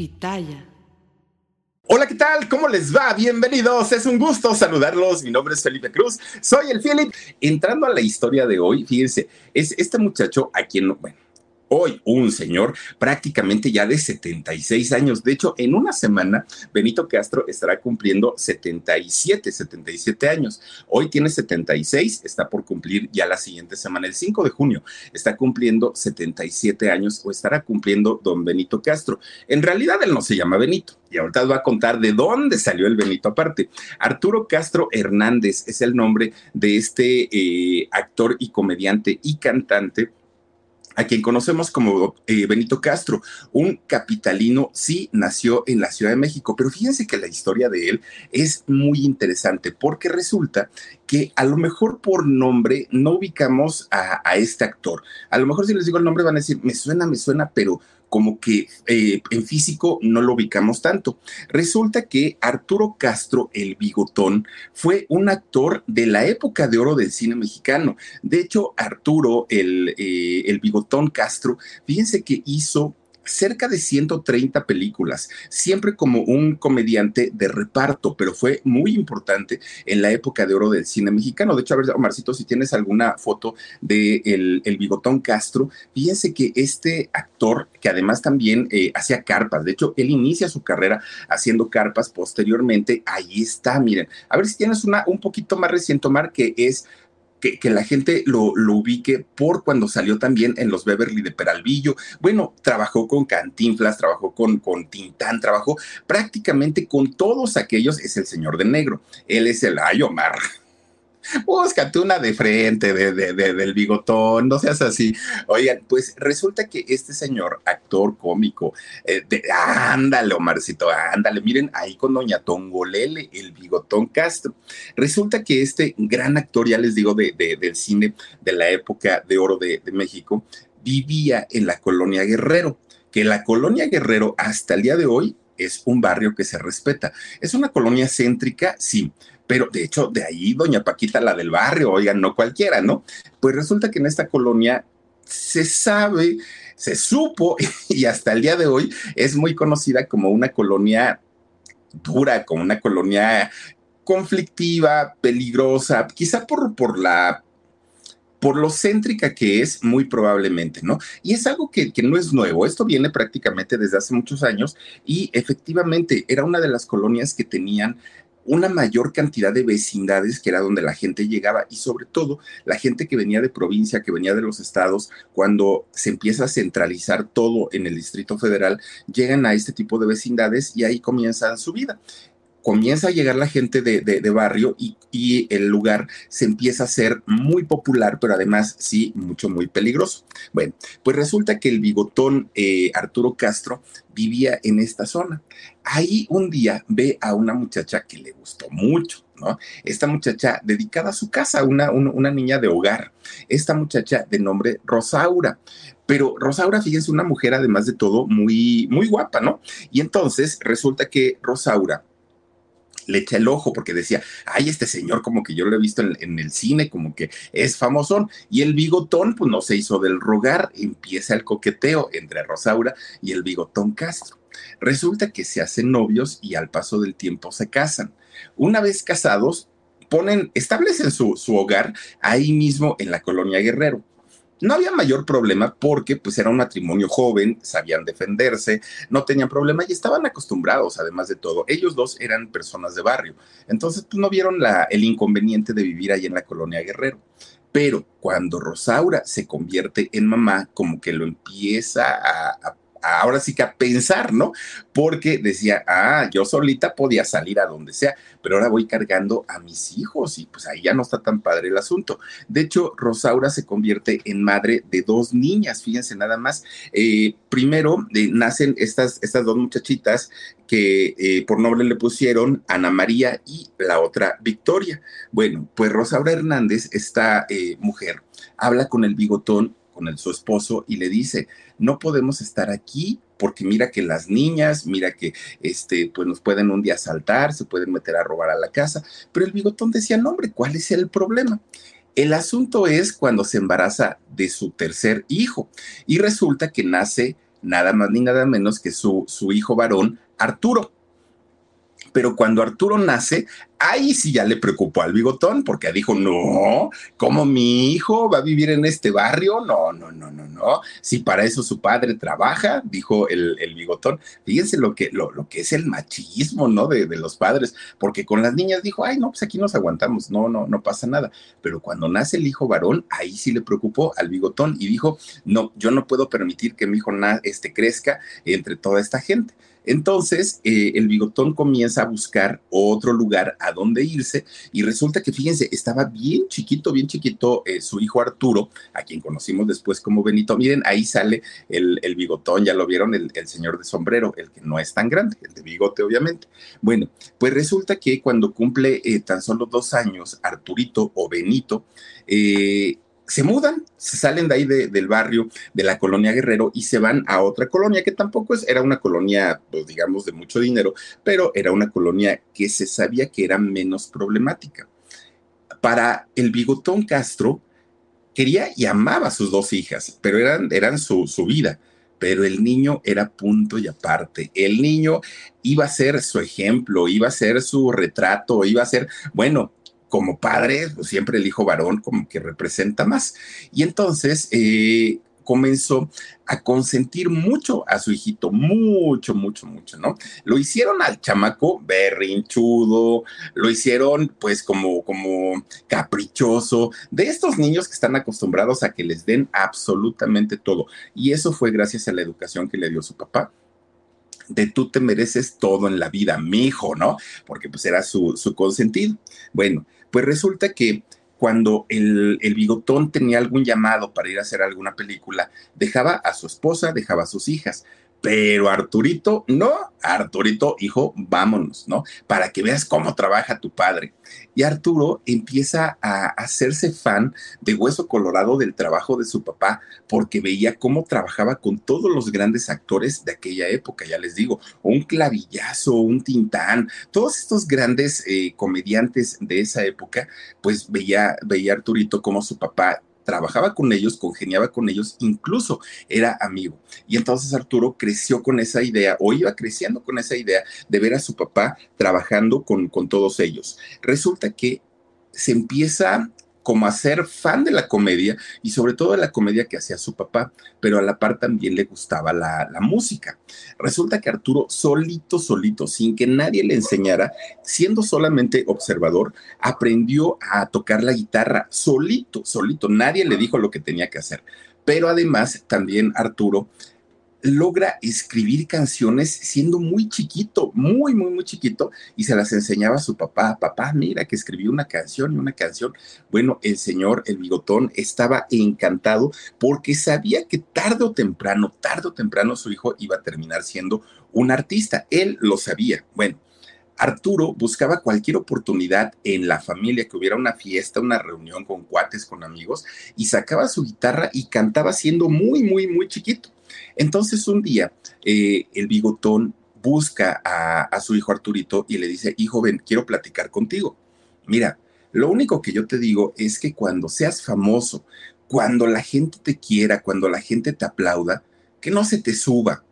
Pitaya. Hola, ¿qué tal? ¿Cómo les va? Bienvenidos. Es un gusto saludarlos. Mi nombre es Felipe Cruz. Soy el Philip. Entrando a la historia de hoy, fíjense, es este muchacho a quien, bueno, hoy un señor prácticamente ya de 76 años. De hecho, en una semana, Benito Castro estará cumpliendo 77, 77 años. Hoy tiene 76, está por cumplir ya la siguiente semana, el 5 de junio, está cumpliendo 77 años o estará cumpliendo don Benito Castro. En realidad él no se llama Benito. Y ahorita va a contar de dónde salió el Benito aparte. Arturo Castro Hernández es el nombre de este eh, actor y comediante y cantante a quien conocemos como eh, Benito Castro, un capitalino, sí nació en la Ciudad de México, pero fíjense que la historia de él es muy interesante porque resulta que a lo mejor por nombre no ubicamos a, a este actor. A lo mejor si les digo el nombre van a decir, me suena, me suena, pero como que eh, en físico no lo ubicamos tanto. Resulta que Arturo Castro, el bigotón, fue un actor de la época de oro del cine mexicano. De hecho, Arturo, el, eh, el bigotón Castro, fíjense que hizo cerca de 130 películas, siempre como un comediante de reparto, pero fue muy importante en la época de oro del cine mexicano. De hecho, a ver, Omarcito, si tienes alguna foto de el, Bigotón Castro, fíjense que este actor, que además también eh, hacía carpas, de hecho, él inicia su carrera haciendo carpas posteriormente, ahí está, miren, a ver si tienes una un poquito más reciente, Omar, que es que, la gente lo, lo, ubique por cuando salió también en los Beverly de Peralvillo. Bueno, trabajó con Cantinflas, trabajó con, con Tintán, trabajó prácticamente con todos aquellos. Es el señor de negro. Él es el Ay Omar. Búscate una de frente, de, del bigotón, no seas así. Oigan, pues resulta que este señor, actor cómico, eh, ándale, Omarcito, ándale, miren ahí con Doña Tongolele, el bigotón Castro. Resulta que este gran actor, ya les digo, de, del cine de la época de oro de, de México, vivía en la colonia Guerrero, que la colonia Guerrero hasta el día de hoy es un barrio que se respeta. Es una colonia céntrica, sí, pero de hecho, de ahí doña Paquita, la del barrio, oigan, no cualquiera, ¿no? Pues resulta que en esta colonia se sabe, se supo y hasta el día de hoy es muy conocida como una colonia dura, como una colonia conflictiva, peligrosa, quizá por, por la por lo céntrica que es, muy probablemente, ¿no? Y es algo que, que, no es nuevo, esto viene prácticamente desde hace muchos años y efectivamente era una de las colonias que tenían una mayor cantidad de vecindades que era donde la gente llegaba y sobre todo la gente que venía de provincia, que venía de los estados, cuando se empieza a centralizar todo en el Distrito Federal, llegan a este tipo de vecindades y ahí comienzan su vida comienza a llegar la gente de, barrio y, el lugar se empieza a hacer muy popular, pero además sí, mucho, muy peligroso. Bueno, pues resulta que el bigotón eh, Arturo Castro vivía en esta zona. Ahí un día ve a una muchacha que le gustó mucho. ¿no? Esta muchacha dedicada a su casa, una, una niña de hogar. Esta muchacha de nombre Rosaura. Pero Rosaura, fíjense, una mujer además de todo muy, muy guapa, ¿no? Y entonces resulta que Rosaura le echa el ojo porque decía, ay, este señor como que yo lo he visto en, el cine, como que es famosón. Y el bigotón, pues no se hizo del rogar, empieza el coqueteo entre Rosaura y el bigotón Castro. Resulta que se hacen novios y al paso del tiempo se casan. Una vez casados, ponen, establecen su, su hogar ahí mismo en la colonia Guerrero. No había mayor problema porque pues era un matrimonio joven, sabían defenderse, no tenían problema y estaban acostumbrados, además de todo. Ellos dos eran personas de barrio. Entonces pues no vieron la, el inconveniente de vivir ahí en la colonia Guerrero. Pero cuando Rosaura se convierte en mamá, como que lo empieza a, ahora sí que a pensar, ¿no? Porque decía, ah, yo solita podía salir a donde sea, pero ahora voy cargando a mis hijos y pues ahí ya no está tan padre el asunto. De hecho, Rosaura se convierte en madre de dos niñas, fíjense nada más. Eh, primero eh, nacen estas, estas dos muchachitas que eh, por nombre le pusieron Ana María y la otra Victoria. Bueno, pues Rosaura Hernández, esta mujer, habla con el bigotón con su esposo y le dice, no podemos estar aquí porque mira que las niñas, mira que este, pues nos pueden un día asaltar, se pueden meter a robar a la casa, pero el bigotón decía, no hombre, ¿cuál es el problema? El asunto es cuando se embaraza de su tercer hijo y resulta que nace nada más ni nada menos que su, su hijo varón, Arturo. Pero cuando Arturo nace, ahí sí ya le preocupó al bigotón, porque dijo, no, ¿cómo mi hijo va a vivir en este barrio? No, no, no, no, no. Si para eso su padre trabaja, dijo el, bigotón. Fíjense lo que, lo, lo, que es el machismo, ¿no? De, de, los padres, porque con las niñas dijo, ay, no, pues aquí nos aguantamos, no, no, no pasa nada. Pero cuando nace el hijo varón, ahí sí le preocupó al bigotón y dijo, no, yo no puedo permitir que mi hijo este, crezca entre toda esta gente. Entonces, eh, el bigotón comienza a buscar otro lugar a donde irse y resulta que, fíjense, estaba bien chiquito, bien chiquito eh, su hijo Arturo, a quien conocimos después como Benito. Miren, ahí sale el, bigotón, ya lo vieron, el, señor de sombrero, el que no es tan grande, el de bigote, obviamente. Bueno, pues resulta que cuando cumple eh, tan solo dos años, Arturito o Benito, eh, se mudan, se salen de ahí del barrio de la colonia Guerrero y se van a otra colonia que tampoco es, era una colonia, pues digamos, de mucho dinero, pero era una colonia que se sabía que era menos problemática. Para el bigotón Castro, quería y amaba a sus dos hijas, pero eran, eran su, su vida pero el niño era punto y aparte. El niño iba a ser su ejemplo, iba a ser su retrato, iba a ser, bueno, como padre, pues, siempre el hijo varón como que representa más. Y entonces eh, comenzó a consentir mucho a su hijito, mucho, mucho, mucho, ¿no? Lo hicieron al chamaco berrinchudo, lo hicieron pues como, como caprichoso, de estos niños que están acostumbrados a que les den absolutamente todo. Y eso fue gracias a la educación que le dio su papá de tú te mereces todo en la vida, mi hijo, ¿no? Porque pues era su, su consentido. Bueno, pues resulta que cuando el, bigotón tenía algún llamado para ir a hacer alguna película, dejaba a su esposa, dejaba a sus hijas. Pero Arturito, no, Arturito, hijo, vámonos, ¿no? Para que veas cómo trabaja tu padre. Y Arturo empieza a hacerse fan de Hueso Colorado del trabajo de su papá, porque veía cómo trabajaba con todos los grandes actores de aquella época, ya les digo, un clavillazo, un tintán, todos estos grandes eh, comediantes de esa época, pues veía, veía Arturito cómo su papá trabajaba con ellos, congeniaba con ellos, incluso era amigo. Y entonces Arturo creció con esa idea o iba creciendo con esa idea de ver a su papá trabajando con, con todos ellos. Resulta que se empieza como a ser fan de la comedia y sobre todo de la comedia que hacía su papá, pero a la par también le gustaba la, música. Resulta que Arturo solito, solito, sin que nadie le enseñara, siendo solamente observador, aprendió a tocar la guitarra solito, solito. Nadie le dijo lo que tenía que hacer. Pero además también Arturo logra escribir canciones siendo muy chiquito, muy, muy, muy chiquito, y se las enseñaba a su papá. Papá, mira que escribió una canción y una canción. Bueno, el señor, el bigotón, estaba encantado porque sabía que tarde o temprano, tarde o temprano su hijo iba a terminar siendo un artista. Él lo sabía. Bueno. Arturo buscaba cualquier oportunidad en la familia, que hubiera una fiesta, una reunión con cuates, con amigos, y sacaba su guitarra y cantaba siendo muy, muy, muy chiquito. Entonces un día eh, el bigotón busca a, su hijo Arturito y le dice, hijo, ven, quiero platicar contigo. Mira, lo único que yo te digo es que cuando seas famoso, cuando la gente te quiera, cuando la gente te aplauda, que no se te suba.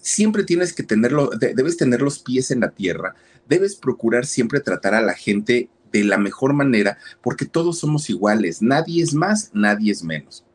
Siempre tienes que tenerlo, debes tener los pies en la tierra, debes procurar siempre tratar a la gente de la mejor manera, porque todos somos iguales, nadie es más, nadie es menos.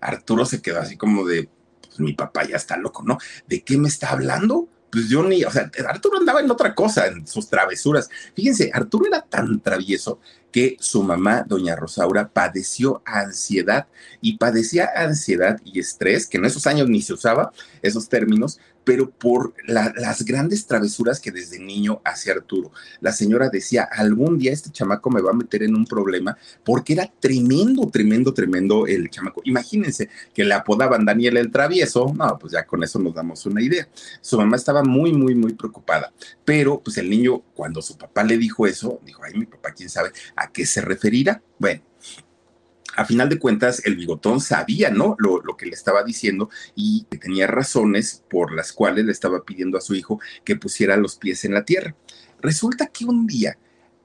Arturo se quedó así como de, pues, mi papá ya está loco, ¿no? ¿De qué me está hablando? Pues yo ni, o sea, Arturo andaba en otra cosa, en sus travesuras. Fíjense, Arturo era tan travieso que su mamá, doña Rosaura, padeció ansiedad y padecía ansiedad y estrés, que en esos años ni se usaba esos términos, pero por las grandes travesuras que desde niño hacía Arturo. La señora decía, algún día este chamaco me va a meter en un problema, porque era tremendo, tremendo, tremendo el chamaco. Imagínense que le apodaban Daniel el travieso, no, pues ya con eso nos damos una idea. Su mamá estaba muy, muy, muy preocupada, pero pues el niño, cuando su papá le dijo eso, dijo, ay, mi papá, quién sabe a qué se referirá. Bueno, a final de cuentas, el bigotón sabía, ¿no? Lo, lo, que le estaba diciendo y tenía razones por las cuales le estaba pidiendo a su hijo que pusiera los pies en la tierra. Resulta que un día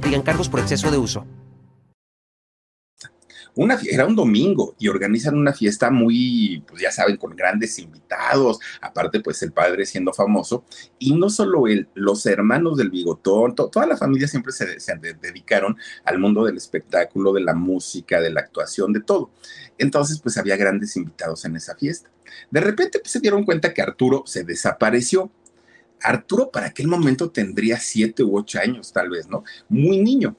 aplican cargos por exceso de uso. Una, era un domingo y organizan una fiesta muy, pues ya saben, con grandes invitados, aparte pues el padre siendo famoso, y no solo él, los hermanos del bigotón, toda la familia siempre se, se, dedicaron al mundo del espectáculo, de la música, de la actuación, de todo. Entonces pues había grandes invitados en esa fiesta. De repente pues se dieron cuenta que Arturo se desapareció Arturo para aquel momento tendría siete u ocho años, tal vez, ¿no? Muy niño.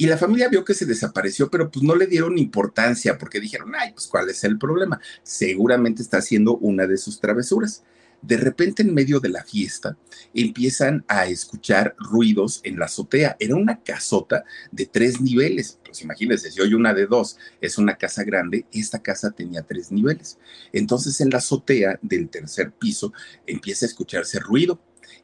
Y la familia vio que se desapareció, pero pues no le dieron importancia porque dijeron, ay, pues cuál es el problema. Seguramente está haciendo una de sus travesuras. De repente, en medio de la fiesta, empiezan a escuchar ruidos en la azotea. Era una casota de tres niveles. Pues imagínense, si hoy una de dos es una casa grande, esta casa tenía tres niveles. Entonces, en la azotea del tercer piso empieza a escucharse ruido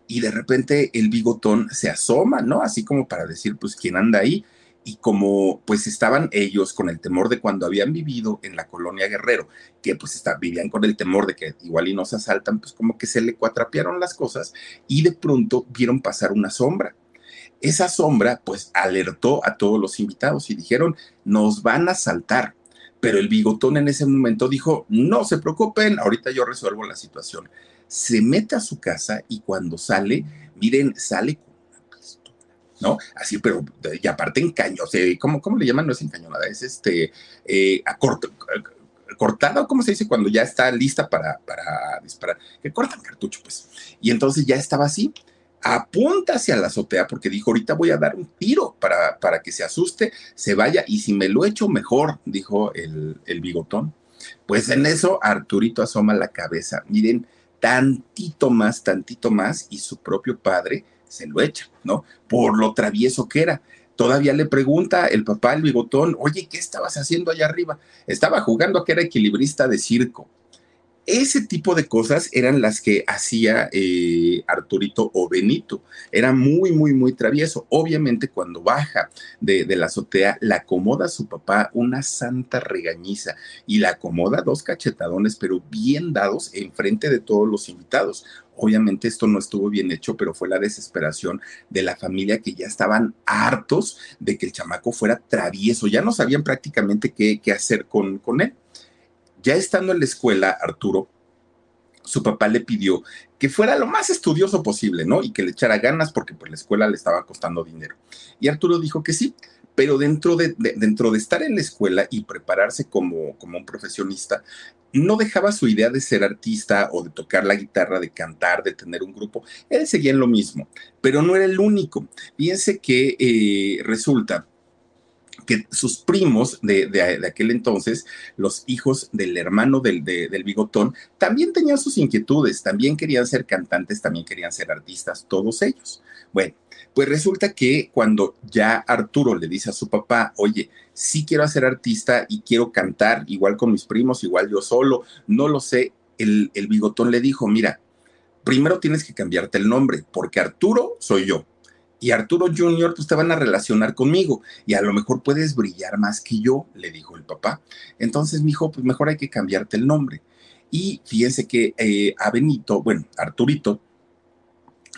y de repente el bigotón se asoma, ¿no? Así como para decir, pues, ¿quién anda ahí? Y como pues estaban ellos con el temor de cuando habían vivido en la colonia Guerrero, que pues está, vivían con el temor de que igual y nos asaltan, pues como que se le cuatrapearon las cosas y de pronto vieron pasar una sombra. Esa sombra pues alertó a todos los invitados y dijeron, nos van a asaltar. Pero el bigotón en ese momento dijo, no se preocupen, ahorita yo resuelvo la situación se mete a su casa y cuando sale, miren, sale con una pistola, ¿no? Así, pero, y aparte en caño, o sea, ¿cómo, ¿cómo, le llaman? No es encañonada, es este, eh, a corto, cortada, ¿cómo se dice? Cuando ya está lista para, para disparar, que cortan cartucho, pues. Y entonces ya estaba así, apunta hacia la azotea porque dijo, ahorita voy a dar un tiro para, para que se asuste, se vaya, y si me lo echo mejor, dijo el, el bigotón. Pues en eso Arturito asoma la cabeza. Miren, tantito más, tantito más, y su propio padre se lo echa, ¿no? Por lo travieso que era. Todavía le pregunta el papá el bigotón, oye, ¿qué estabas haciendo allá arriba? Estaba jugando a que era equilibrista de circo. Ese tipo de cosas eran las que hacía eh, Arturito o Benito. Era muy, muy, muy travieso. Obviamente cuando baja de, la azotea, la acomoda a su papá una santa regañiza y la acomoda dos cachetadones, pero bien dados enfrente de todos los invitados. Obviamente esto no estuvo bien hecho, pero fue la desesperación de la familia que ya estaban hartos de que el chamaco fuera travieso. Ya no sabían prácticamente qué, qué hacer con, con él. Ya estando en la escuela, Arturo, su papá le pidió que fuera lo más estudioso posible, ¿no? Y que le echara ganas porque pues la escuela le estaba costando dinero. Y Arturo dijo que sí, pero dentro de, de, dentro de estar en la escuela y prepararse como, como un profesionista, no dejaba su idea de ser artista o de tocar la guitarra, de cantar, de tener un grupo. Él seguía en lo mismo, pero no era el único. Fíjense que eh, resulta que sus primos de, de, aquel entonces, los hijos del hermano del, de, del bigotón, también tenían sus inquietudes, también querían ser cantantes, también querían ser artistas, todos ellos. Bueno, pues resulta que cuando ya Arturo le dice a su papá, oye, sí quiero ser artista y quiero cantar, igual con mis primos, igual yo solo, no lo sé, el, el bigotón le dijo, mira, primero tienes que cambiarte el nombre, porque Arturo soy yo y Arturo Jr., pues te van a relacionar conmigo y a lo mejor puedes brillar más que yo, le dijo el papá. Entonces, mi hijo, pues mejor hay que cambiarte el nombre. Y fíjense que eh, a Benito, bueno, Arturito,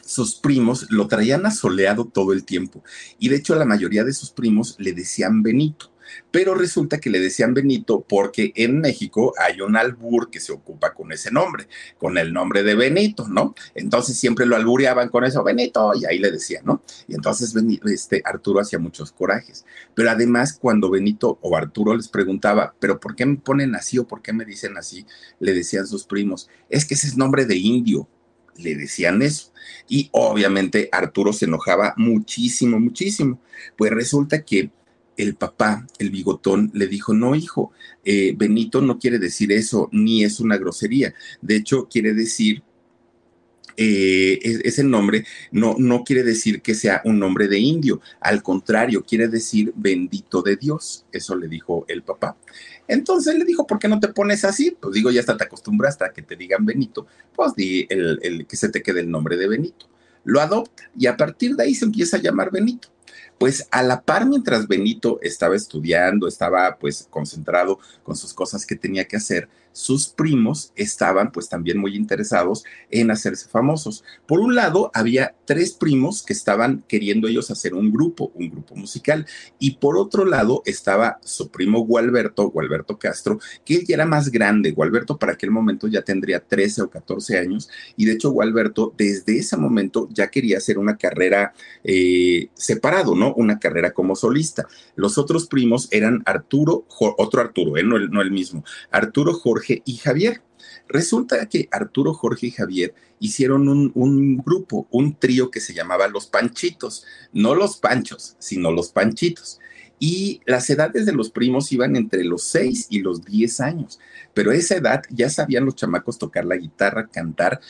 sus primos lo traían asoleado todo el tiempo. Y de hecho la mayoría de sus primos le decían Benito. Pero resulta que le decían Benito porque en México hay un albur que se ocupa con ese nombre, con el nombre de Benito, ¿no? Entonces siempre lo albureaban con eso, Benito, y ahí le decían, ¿no? Y entonces este, Arturo hacía muchos corajes. Pero además, cuando Benito o Arturo les preguntaba, ¿pero por qué me ponen así o por qué me dicen así? Le decían sus primos, es que ese es nombre de indio le decían eso. Y obviamente Arturo se enojaba muchísimo, muchísimo. Pues resulta que el papá, el bigotón, le dijo, no, hijo, eh, Benito no quiere decir eso, ni es una grosería. De hecho, quiere decir eh, ese nombre no, no quiere decir que sea un nombre de indio, al contrario, quiere decir bendito de Dios. Eso le dijo el papá. Entonces le dijo, ¿por qué no te pones así? Pues digo, ya hasta te acostumbras a que te digan Benito, pues di el, que se te quede el nombre de Benito. Lo adopta y a partir de ahí se empieza a llamar Benito. Pues a la par, mientras Benito estaba estudiando, estaba pues concentrado con sus cosas que tenía que hacer, sus primos estaban pues también muy interesados en hacerse famosos. Por un lado, había tres primos que estaban queriendo ellos hacer un grupo, un grupo musical, y por otro lado estaba su primo Gualberto, Gualberto Castro, que él ya era más grande. Gualberto para aquel momento ya tendría 13 o 14 años, y de hecho Gualberto desde ese momento ya quería hacer una carrera eh, separado, ¿no? Una carrera como solista. Los otros primos eran Arturo, otro Arturo, no, no el mismo, Arturo Jorge y Javier. Resulta que Arturo, Jorge y Javier hicieron un, grupo, un trío que se llamaba Los Panchitos, no los Panchos, sino Los Panchitos. Y las edades de los primos iban entre los 6 y los 10 años, pero a esa edad ya sabían los chamacos tocar la guitarra, cantar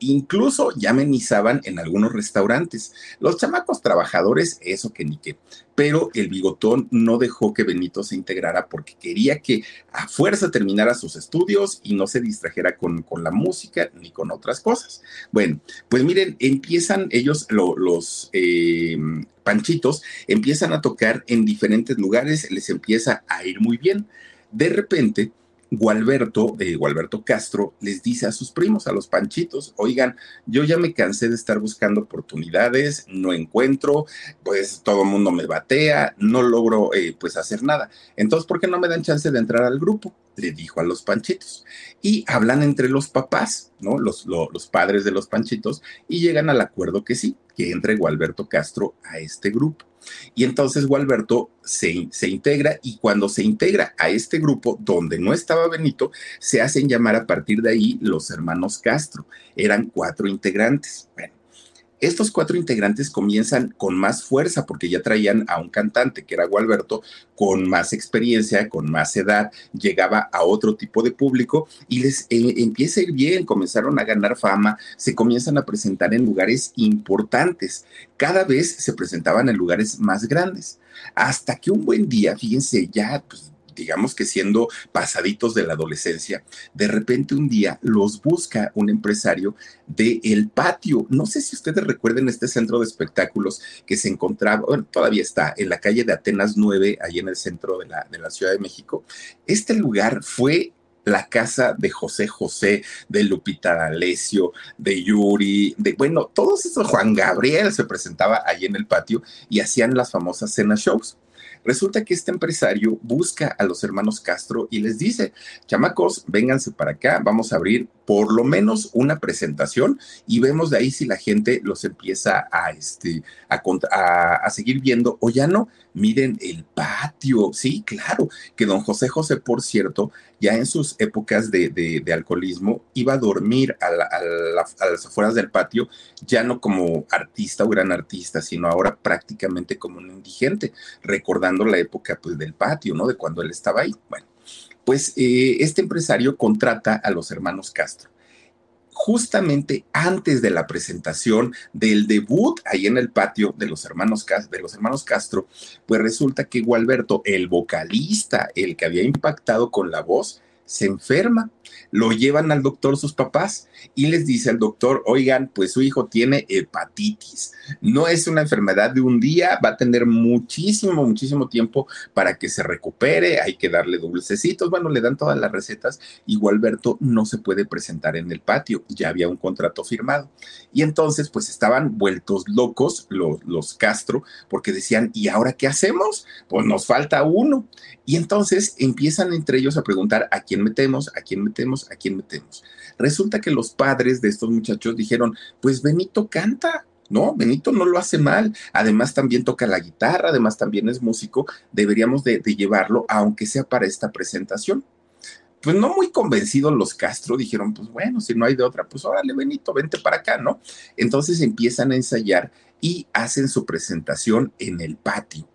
Incluso ya amenizaban en algunos restaurantes. Los chamacos trabajadores, eso que ni qué. Pero el bigotón no dejó que Benito se integrara porque quería que a fuerza terminara sus estudios y no se distrajera con, con la música ni con otras cosas. Bueno, pues miren, empiezan ellos, los eh, panchitos, empiezan a tocar en diferentes lugares, les empieza a ir muy bien. De repente, Gualberto, de Gualberto Castro, les dice a sus primos, a los panchitos, oigan, yo ya me cansé de estar buscando oportunidades, no encuentro, pues todo el mundo me batea, no logro eh, pues hacer nada. Entonces, ¿por qué no me dan chance de entrar al grupo? Le dijo a los panchitos. Y hablan entre los papás, ¿no? Los, los padres de los panchitos, y llegan al acuerdo que sí, que entre Gualberto Castro a este grupo. Y entonces Gualberto se, se, integra y cuando se integra a este grupo donde no estaba Benito, se hacen llamar a partir de ahí los hermanos Castro. Eran cuatro integrantes. Bueno, estos cuatro integrantes comienzan con más fuerza porque ya traían a un cantante que era Gualberto con más experiencia, con más edad, llegaba a otro tipo de público y les eh, empieza a ir bien, comenzaron a ganar fama, se comienzan a presentar en lugares importantes, cada vez se presentaban en lugares más grandes, hasta que un buen día, fíjense, ya pues, digamos que siendo pasaditos de la adolescencia, de repente un día los busca un empresario de El Patio. No sé si ustedes recuerden este centro de espectáculos que se encontraba, todavía está en la calle de Atenas 9, ahí en el centro de la, de la Ciudad de México. Este lugar fue la casa de José José, de Lupita D'Alessio, de Yuri, de bueno, todos esos, Juan Gabriel se presentaba ahí en el patio y hacían las famosas cena shows. Resulta que este empresario busca a los hermanos Castro y les dice, chamacos, vénganse para acá, vamos a abrir por lo menos una presentación y vemos de ahí si la gente los empieza a, este, a, a seguir viendo o ya no. Miren el patio, sí, claro, que don José José, por cierto, ya en sus épocas de, alcoholismo iba a dormir a, las afueras del patio, ya no como artista o gran artista, sino ahora prácticamente como un indigente, recordando la época pues, del patio, ¿no? De cuando él estaba ahí. Bueno, pues eh, este empresario contrata a los hermanos Castro. Justamente antes de la presentación del debut ahí en el patio de los hermanos, de los hermanos Castro, pues resulta que Gualberto, el vocalista, el que había impactado con la voz, se enferma Lo llevan al doctor sus papás y les dice al doctor, oigan, pues su hijo tiene hepatitis. No es una enfermedad de un día, va a tener muchísimo, muchísimo tiempo para que se recupere, hay que darle dulcecitos, bueno, le dan todas las recetas y Gualberto no se puede presentar en el patio, ya había un contrato firmado. Y entonces, pues estaban vueltos locos los, los Castro porque decían, ¿y ahora qué hacemos? Pues nos falta uno. Y entonces empiezan entre ellos a preguntar a quién metemos, a quién metemos, a quién metemos. Resulta que los padres de estos muchachos dijeron, pues Benito canta, no, Benito no lo hace mal. Además también toca la guitarra, además también es músico. Deberíamos de, llevarlo, aunque sea para esta presentación. Pues no muy convencidos los Castro dijeron, pues bueno, si no hay de otra, pues órale Benito, vente para acá, ¿no? Entonces empiezan a ensayar y hacen su presentación en el patio.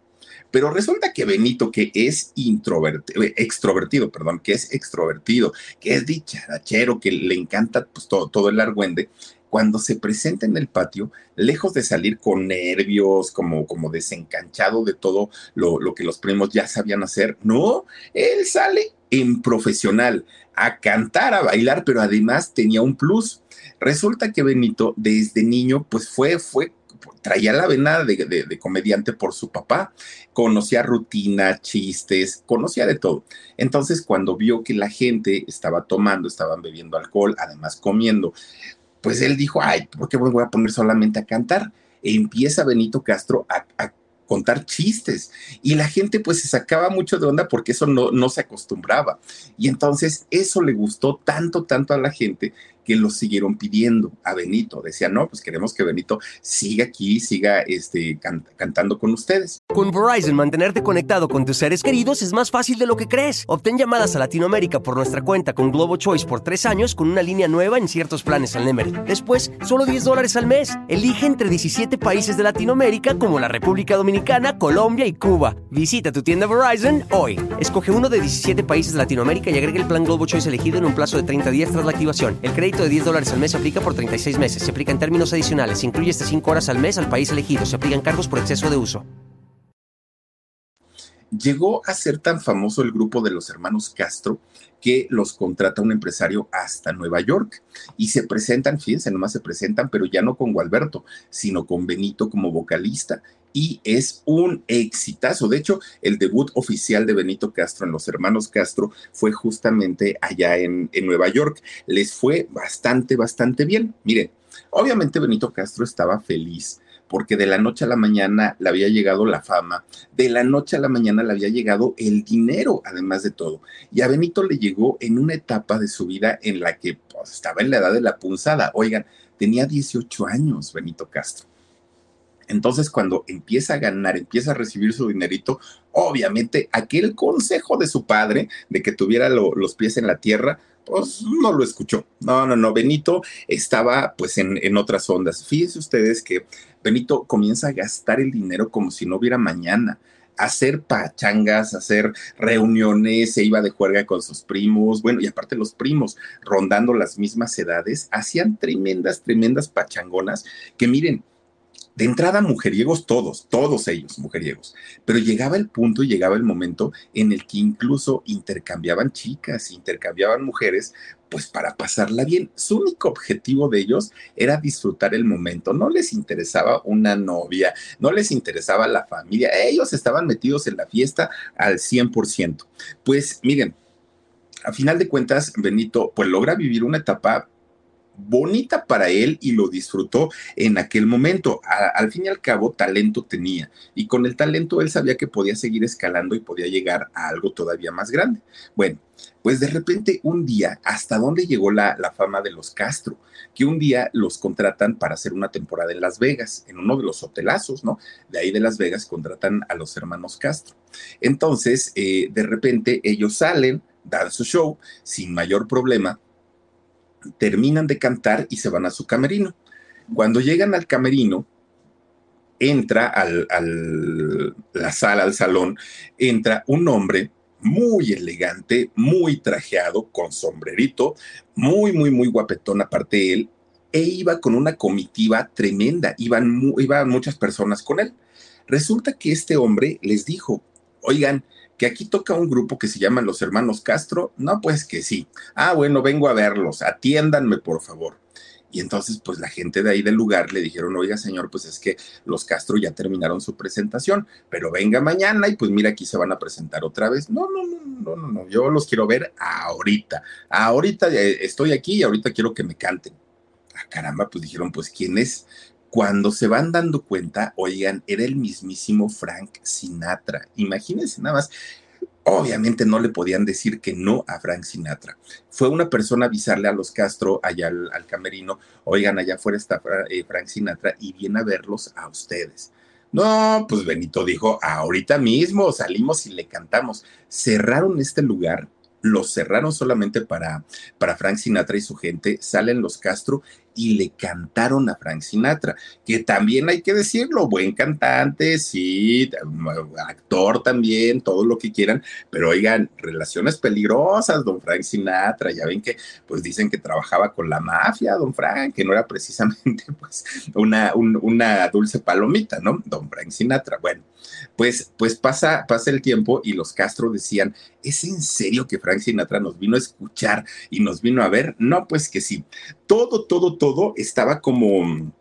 Pero resulta que Benito, que es introvertido, eh, extrovertido, perdón, que es extrovertido, que es dicharachero, que le encanta pues, todo, todo el argüende, cuando se presenta en el patio, lejos de salir con nervios, como, como desencanchado de todo lo, lo, que los primos ya sabían hacer, no, él sale en profesional a cantar, a bailar, pero además tenía un plus. Resulta que Benito desde niño pues fue, fue traía la vena de, comediante por su papá, conocía rutina, chistes, conocía de todo. Entonces, cuando vio que la gente estaba tomando, estaban bebiendo alcohol, además comiendo, pues él dijo, ay, ¿por qué me voy a poner solamente a cantar? E empieza Benito Castro a, a contar chistes y la gente pues se sacaba mucho de onda porque eso no, no se acostumbraba. Y entonces eso le gustó tanto, tanto a la gente que lo siguieron pidiendo a Benito. Decían, no, pues queremos que Benito siga aquí, siga este, cantando con ustedes. Con Verizon, mantenerte conectado con tus seres queridos es más fácil de lo que crees. Obtén llamadas a Latinoamérica por nuestra cuenta con Globo Choice por tres años con una línea nueva en ciertos planes al Nemery. Después, solo 10 dólares al mes. Elige entre 17 países de Latinoamérica como la República Dominicana, Colombia y Cuba. Visita tu tienda Verizon hoy. Escoge uno de 17 países de Latinoamérica y agrega el plan Globo Choice elegido en un plazo de 30 días tras la activación. El crédito de 10 dólares al mes se aplica por 36 meses. Se aplica en términos adicionales. Se incluye hasta 5 horas al mes al país elegido. Se aplican cargos por exceso de uso. Llegó a ser tan famoso el grupo de los hermanos Castro que los contrata un empresario hasta Nueva York y se presentan, fíjense, nomás se presentan, pero ya no con Gualberto, sino con Benito como vocalista y es un exitazo. De hecho, el debut oficial de Benito Castro en Los Hermanos Castro fue justamente allá en, Nueva York. Les fue bastante, bastante bien. Miren, obviamente Benito Castro estaba feliz porque de la noche a la mañana le había llegado la fama, de la noche a la mañana le había llegado el dinero, además de todo. Y a Benito le llegó en una etapa de su vida en la que pues, estaba en la edad de la punzada. Oigan, tenía 18 años Benito Castro. Entonces, cuando empieza a ganar, empieza a recibir su dinerito, obviamente aquel consejo de su padre de que tuviera los pies en la tierra, pues no lo escuchó. No, no, no. Benito estaba pues en, en otras ondas. Fíjense ustedes que Benito comienza a gastar el dinero como si no hubiera mañana hacer pachangas, hacer reuniones, se iba de juerga con sus primos, bueno, y aparte los primos, rondando las mismas edades, hacían tremendas, tremendas pachangonas que miren, de entrada mujeriegos todos, todos ellos mujeriegos, pero llegaba el punto y llegaba el momento en el que incluso intercambiaban chicas, intercambiaban mujeres, pues para pasarla bien. Su único objetivo de ellos era disfrutar el momento, no les interesaba una novia, no les interesaba la familia, ellos estaban metidos en la fiesta al 100%. Pues miren, a final de cuentas, Benito, pues logra vivir una etapa bonita para él y lo disfrutó en aquel momento. al fin y al cabo, talento tenía y con el talento él sabía que podía seguir escalando y podía llegar a algo todavía más grande. Bueno, pues de repente un día, ¿hasta dónde llegó la, la fama de los Castro? Que un día los contratan para hacer una temporada en Las Vegas, en uno de los hotelazos, ¿no? De ahí de Las Vegas contratan a los hermanos Castro. Entonces, eh, de repente ellos salen, dan su show sin mayor problema terminan de cantar y se van a su camerino. Cuando llegan al camerino, entra al, la sala, al salón, entra un hombre muy elegante, muy trajeado, con sombrerito, muy, muy, muy guapetón aparte de él, e iba con una comitiva tremenda, iban, iban muchas personas con él. Resulta que este hombre les dijo, oigan, que aquí toca un grupo que se llama Los Hermanos Castro. No, pues que sí. Ah, bueno, vengo a verlos. Atiéndanme, por favor. Y entonces, pues la gente de ahí del lugar le dijeron, oiga, señor, pues es que los Castro ya terminaron su presentación, pero venga mañana y pues mira, aquí se van a presentar otra vez. No, no, no, no, no, no, yo los quiero ver ahorita. Ahorita eh, estoy aquí y ahorita quiero que me canten. Ah, caramba, pues dijeron, pues ¿quién es? Cuando se van dando cuenta, oigan, era el mismísimo Frank Sinatra. Imagínense nada más, Obviamente no le podían decir que no a Frank Sinatra. Fue una persona avisarle a los Castro allá al, camerino, oigan, allá afuera está eh, Frank Sinatra y viene a verlos a ustedes. No, pues Benito dijo, ahorita mismo salimos y le cantamos. Cerraron este lugar lo cerraron solamente para, para Frank Sinatra y su gente, salen los Castro y le cantaron a Frank Sinatra, que también hay que decirlo, buen cantante, sí, actor también, todo lo que quieran, pero oigan, relaciones peligrosas, don Frank Sinatra, ya ven que pues dicen que trabajaba con la mafia, don Frank, que no era precisamente pues una, una dulce palomita, ¿no? Don Frank Sinatra, bueno pues, pues pasa, pasa el tiempo y los Castro decían, ¿es en serio que Frank Sinatra nos vino a escuchar y nos vino a ver? No, pues que sí. Todo, todo, todo estaba como,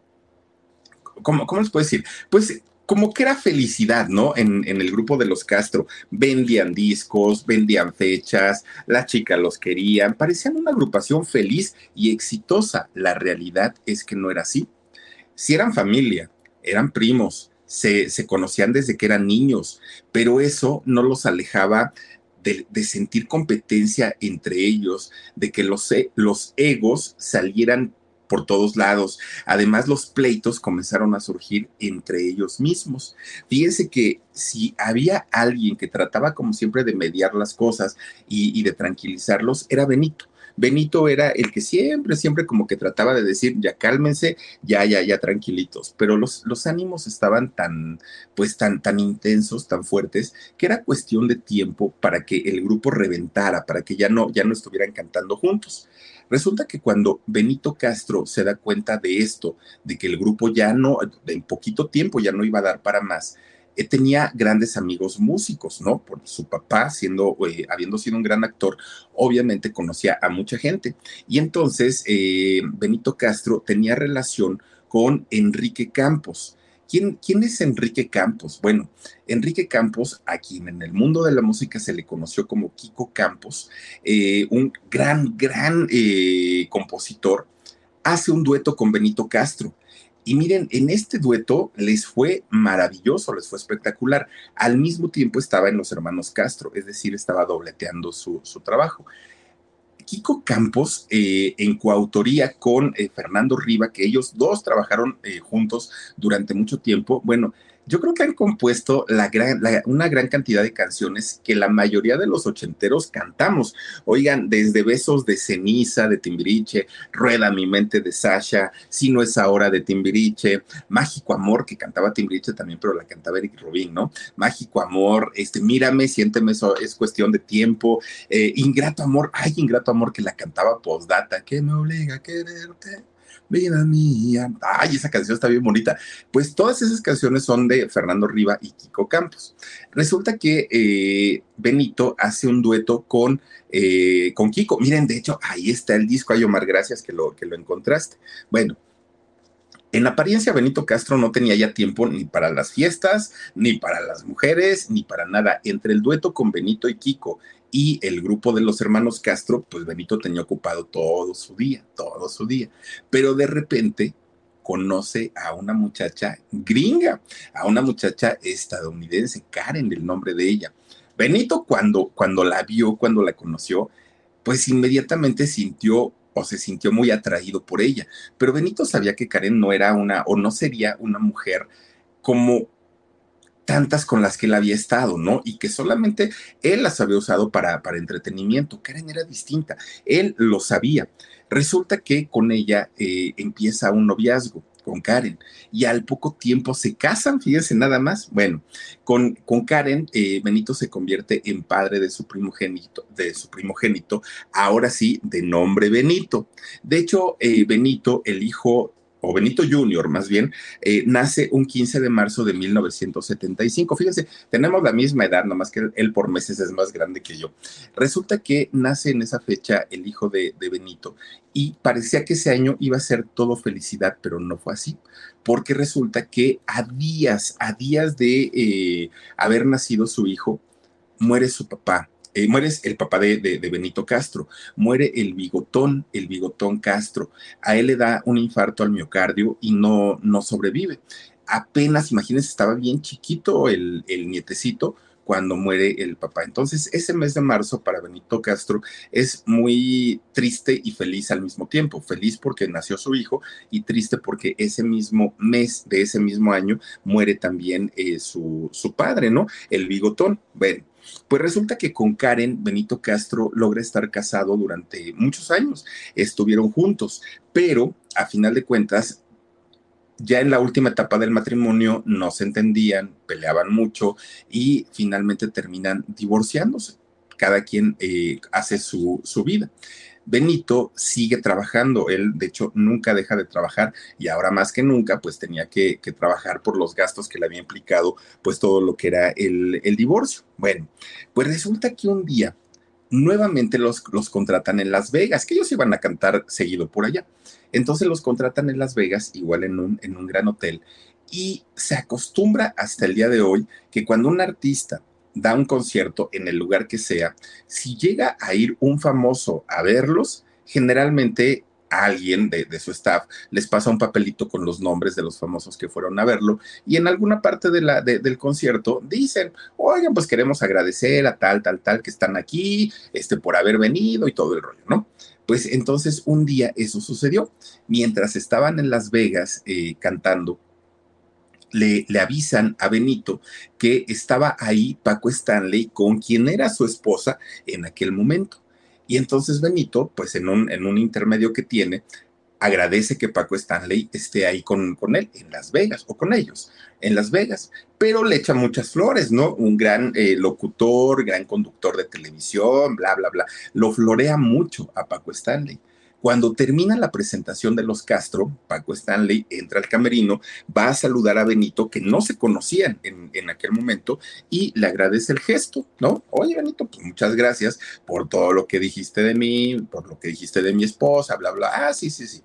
¿cómo, cómo les puedo decir? Pues como que era felicidad, ¿no? En, el grupo de los Castro. Vendían discos, vendían fechas, la chica los querían, parecían una agrupación feliz y exitosa. La realidad es que no era así. Si eran familia, eran primos, se, conocían desde que eran niños, pero eso no los alejaba de, sentir competencia entre ellos, de que los, los egos salieran por todos lados. Además, los pleitos comenzaron a surgir entre ellos mismos. Fíjense que si había alguien que trataba como siempre de mediar las cosas y de tranquilizarlos, era Benito. Benito era el que siempre, siempre como que trataba de decir, ya cálmense, ya, ya, ya tranquilitos, pero los, ánimos estaban tan, pues tan, tan intensos, tan fuertes, que era cuestión de tiempo para que el grupo reventara, para que ya no, ya no estuvieran cantando juntos. Resulta que cuando Benito Castro se da cuenta de esto, de que el grupo ya no, en poquito tiempo ya no iba a dar para más, eh, tenía grandes amigos músicos, ¿no? Por su papá, siendo, eh, habiendo sido un gran actor, obviamente conocía a mucha gente. Y entonces eh, Benito Castro tenía relación con Enrique Campos. ¿Quién, ¿Quién, es Enrique Campos? Bueno, Enrique Campos, a quien en el mundo de la música se le conoció como Kiko Campos, un gran, gran compositor, hace un dueto con Benito Castro. Y miren, en este dueto les fue maravilloso, les fue espectacular. Al mismo tiempo estaba en los hermanos Castro, es decir, estaba dobleteando su, trabajo. Kiko Campos, eh, en coautoría con eh, Fernando Riva, que ellos dos trabajaron eh, juntos durante mucho tiempo, bueno, yo creo que han compuesto la gran, una gran cantidad de canciones que la mayoría de los ochenteros cantamos. Oigan, desde Besos de Ceniza de Timbiriche, Rueda mi mente de Sasha, Si no es ahora de Timbiriche, Mágico Amor, que cantaba Timbiriche también, pero la cantaba Eric Rubin, ¿no? Mágico Amor, este, Mírame, Siénteme, eso es cuestión de tiempo. Eh, Ingrato Amor, ay, Ingrato Amor, que la cantaba Postdata, que me obliga a quererte vida mía. Ay, esa canción está bien bonita. Pues todas esas canciones son de Fernando Riva y Kiko Campos. Resulta que eh, Benito hace un dueto con, eh, con Kiko. Miren, de hecho, ahí está el disco. Ay, Omar, gracias que lo, que lo encontraste. Bueno, en apariencia, Benito Castro no tenía ya tiempo ni para las fiestas, ni para las mujeres, ni para nada. Entre el dueto con Benito y Kiko y el grupo de los hermanos Castro, pues Benito tenía ocupado todo su día, todo su día. Pero de repente conoce a una muchacha gringa, a una muchacha estadounidense, Karen, el nombre de ella. Benito cuando, cuando la vio, cuando la conoció, pues inmediatamente sintió o se sintió muy atraído por ella. Pero Benito sabía que Karen no era una o no sería una mujer como tantas con las que él había estado, ¿no? Y que solamente él las había usado para, para entretenimiento. Karen era distinta, él lo sabía. Resulta que con ella eh, empieza un noviazgo con Karen y al poco tiempo se casan, fíjense nada más. Bueno, con, con Karen, eh, Benito se convierte en padre de su primogénito, de su primogénito, ahora sí, de nombre Benito. De hecho, eh, Benito, el hijo o Benito Junior más bien, eh, nace un 15 de marzo de 1975. Fíjense, tenemos la misma edad, nomás que él, por meses es más grande que yo. Resulta que nace en esa fecha el hijo de, Benito y parecía que ese año iba a ser todo felicidad, pero no fue así, porque resulta que a días, a días de eh, haber nacido su hijo, muere su papá eh, muere el papá de, Benito Castro, muere el bigotón, el bigotón Castro. A él le da un infarto al miocardio y no, no sobrevive. Apenas, imagínense, estaba bien chiquito el, el nietecito cuando muere el papá. Entonces, ese mes de marzo para Benito Castro es muy triste y feliz al mismo tiempo. Feliz porque nació su hijo y triste porque ese mismo mes de ese mismo año muere también eh, su, su, padre, ¿no? El bigotón. Bueno, pues resulta que con Karen Benito Castro logra estar casado durante muchos años. Estuvieron juntos, pero a final de cuentas, ya en la última etapa del matrimonio no se entendían, peleaban mucho y finalmente terminan divorciándose. Cada quien eh, hace su, su vida. Benito sigue trabajando, él de hecho nunca deja de trabajar y ahora más que nunca pues tenía que, trabajar por los gastos que le había implicado pues todo lo que era el, divorcio. Bueno, pues resulta que un día nuevamente los, los contratan en Las Vegas, que ellos iban a cantar seguido por allá. Entonces los contratan en Las Vegas, igual en un, en un gran hotel, y se acostumbra hasta el día de hoy que cuando un artista da un concierto en el lugar que sea, si llega a ir un famoso a verlos, generalmente alguien de, su staff les pasa un papelito con los nombres de los famosos que fueron a verlo y en alguna parte del concierto dicen, oigan, pues queremos agradecer a tal, tal, tal que están aquí, este, por haber venido y todo el rollo, ¿no? Pues entonces un día eso sucedió. Mientras estaban en Las Vegas eh, cantando, le, avisan a Benito que estaba ahí Paco Stanley con quien era su esposa en aquel momento. Y entonces Benito, pues en un, en un intermedio que tiene, agradece que Paco Stanley esté ahí con, con, él en Las Vegas o con ellos en Las Vegas, pero le echa muchas flores, ¿no? Un gran eh, locutor, gran conductor de televisión, bla, bla, bla. Lo florea mucho a Paco Stanley. Cuando termina la presentación de los Castro, Paco Stanley entra al camerino, va a saludar a Benito, que no se conocían en, aquel momento, y le agradece el gesto, ¿no? Oye, Benito, pues muchas gracias por todo lo que dijiste de mí, por lo que dijiste de mi esposa, bla, bla. Ah, sí, sí, sí.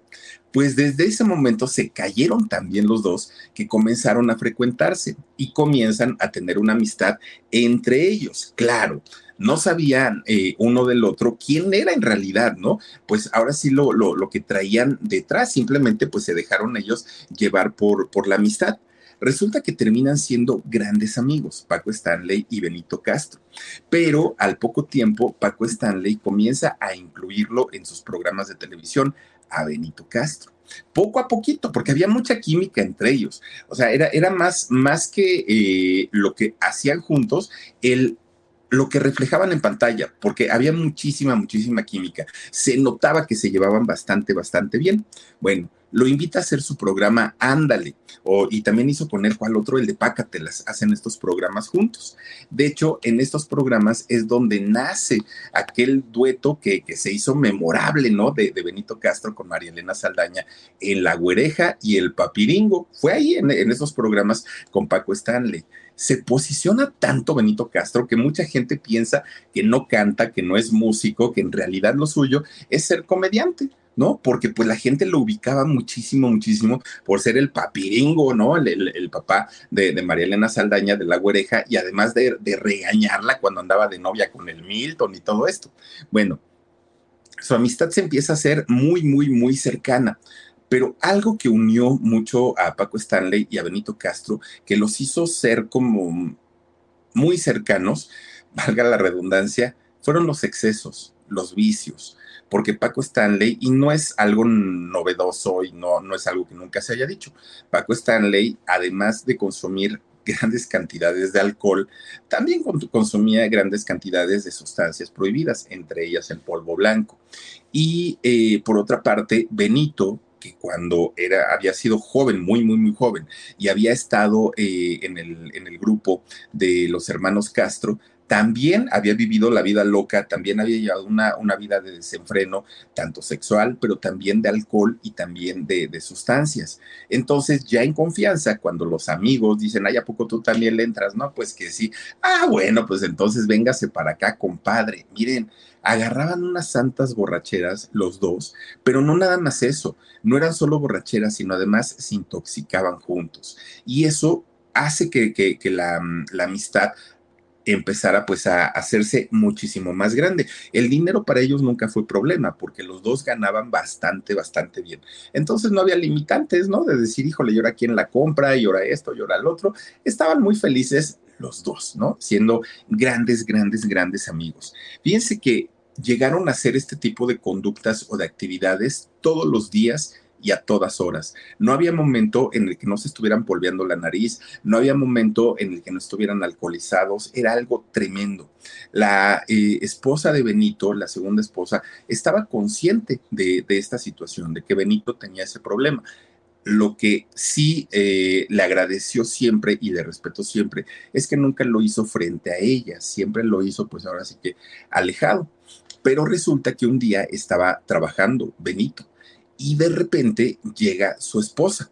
Pues desde ese momento se cayeron también los dos que comenzaron a frecuentarse y comienzan a tener una amistad entre ellos. Claro, no sabían eh, uno del otro quién era en realidad, ¿no? Pues ahora sí lo, lo, lo, que traían detrás, simplemente pues se dejaron ellos llevar por, por la amistad. Resulta que terminan siendo grandes amigos, Paco Stanley y Benito Castro. Pero al poco tiempo, Paco Stanley comienza a incluirlo en sus programas de televisión a Benito Castro poco a poquito, porque había mucha química entre ellos. O sea, era, era más, más que eh, lo que hacían juntos, el lo que reflejaban en pantalla, porque había muchísima, muchísima química. Se notaba que se llevaban bastante, bastante bien. Bueno, lo invita a hacer su programa Ándale, o, y también hizo poner cuál otro, el de Pácatelas, hacen estos programas juntos. De hecho, en estos programas es donde nace aquel dueto que, se hizo memorable, ¿no? De, Benito Castro con María Elena Saldaña en La Güereja y el Papiringo. Fue ahí en, en esos programas con Paco Stanley se posiciona tanto Benito Castro que mucha gente piensa que no canta, que no es músico, que en realidad lo suyo es ser comediante. ¿no? Porque pues la gente lo ubicaba muchísimo, muchísimo por ser el papiringo, ¿no? El, papá de, María Elena Saldaña de la Güereja y además de, de, regañarla cuando andaba de novia con el Milton y todo esto. Bueno, su amistad se empieza a ser muy, muy, muy cercana. Pero algo que unió mucho a Paco Stanley y a Benito Castro, que los hizo ser como muy cercanos, valga la redundancia, fueron los excesos, los vicios, porque Paco Stanley, y no es algo novedoso y no, no es algo que nunca se haya dicho, Paco Stanley, además de consumir grandes cantidades de alcohol, también consumía grandes cantidades de sustancias prohibidas, entre ellas el polvo blanco. Y eh, por otra parte, Benito que cuando era, había sido joven, muy, muy, muy joven, y había estado eh, en, el, en el grupo de los hermanos Castro, también había vivido la vida loca, también había llevado una, una vida de desenfreno, tanto sexual, pero también de alcohol y también de, sustancias. Entonces, ya en confianza, cuando los amigos dicen, ay, ¿a poco tú también le entras? No, pues que sí. Ah, bueno, pues entonces véngase para acá, compadre. Miren, agarraban unas santas borracheras los dos, pero no nada más eso, no eran solo borracheras, sino además se intoxicaban juntos. Y eso hace que, que, la amistad empezara pues a hacerse muchísimo más grande. El dinero para ellos nunca fue problema porque los dos ganaban bastante, bastante bien. Entonces no había limitantes, ¿no? De decir, híjole, y ahora quién la compra, y ahora esto, y ahora el otro. Estaban muy felices los dos, ¿no? Siendo grandes, grandes, grandes amigos. Fíjense que llegaron a hacer este tipo de conductas o de actividades todos los días y a todas horas. No había momento en el que no se estuvieran polveando la nariz, no había momento en el que no estuvieran alcoholizados, era algo tremendo. La eh, esposa de Benito, la segunda esposa, estaba consciente de, esta situación, de que Benito tenía ese problema. Lo que sí eh, le agradeció siempre y le respetó siempre es que nunca lo hizo frente a ella, siempre lo hizo pues ahora sí que alejado. Pero resulta que un día estaba trabajando Benito y de repente llega su esposa.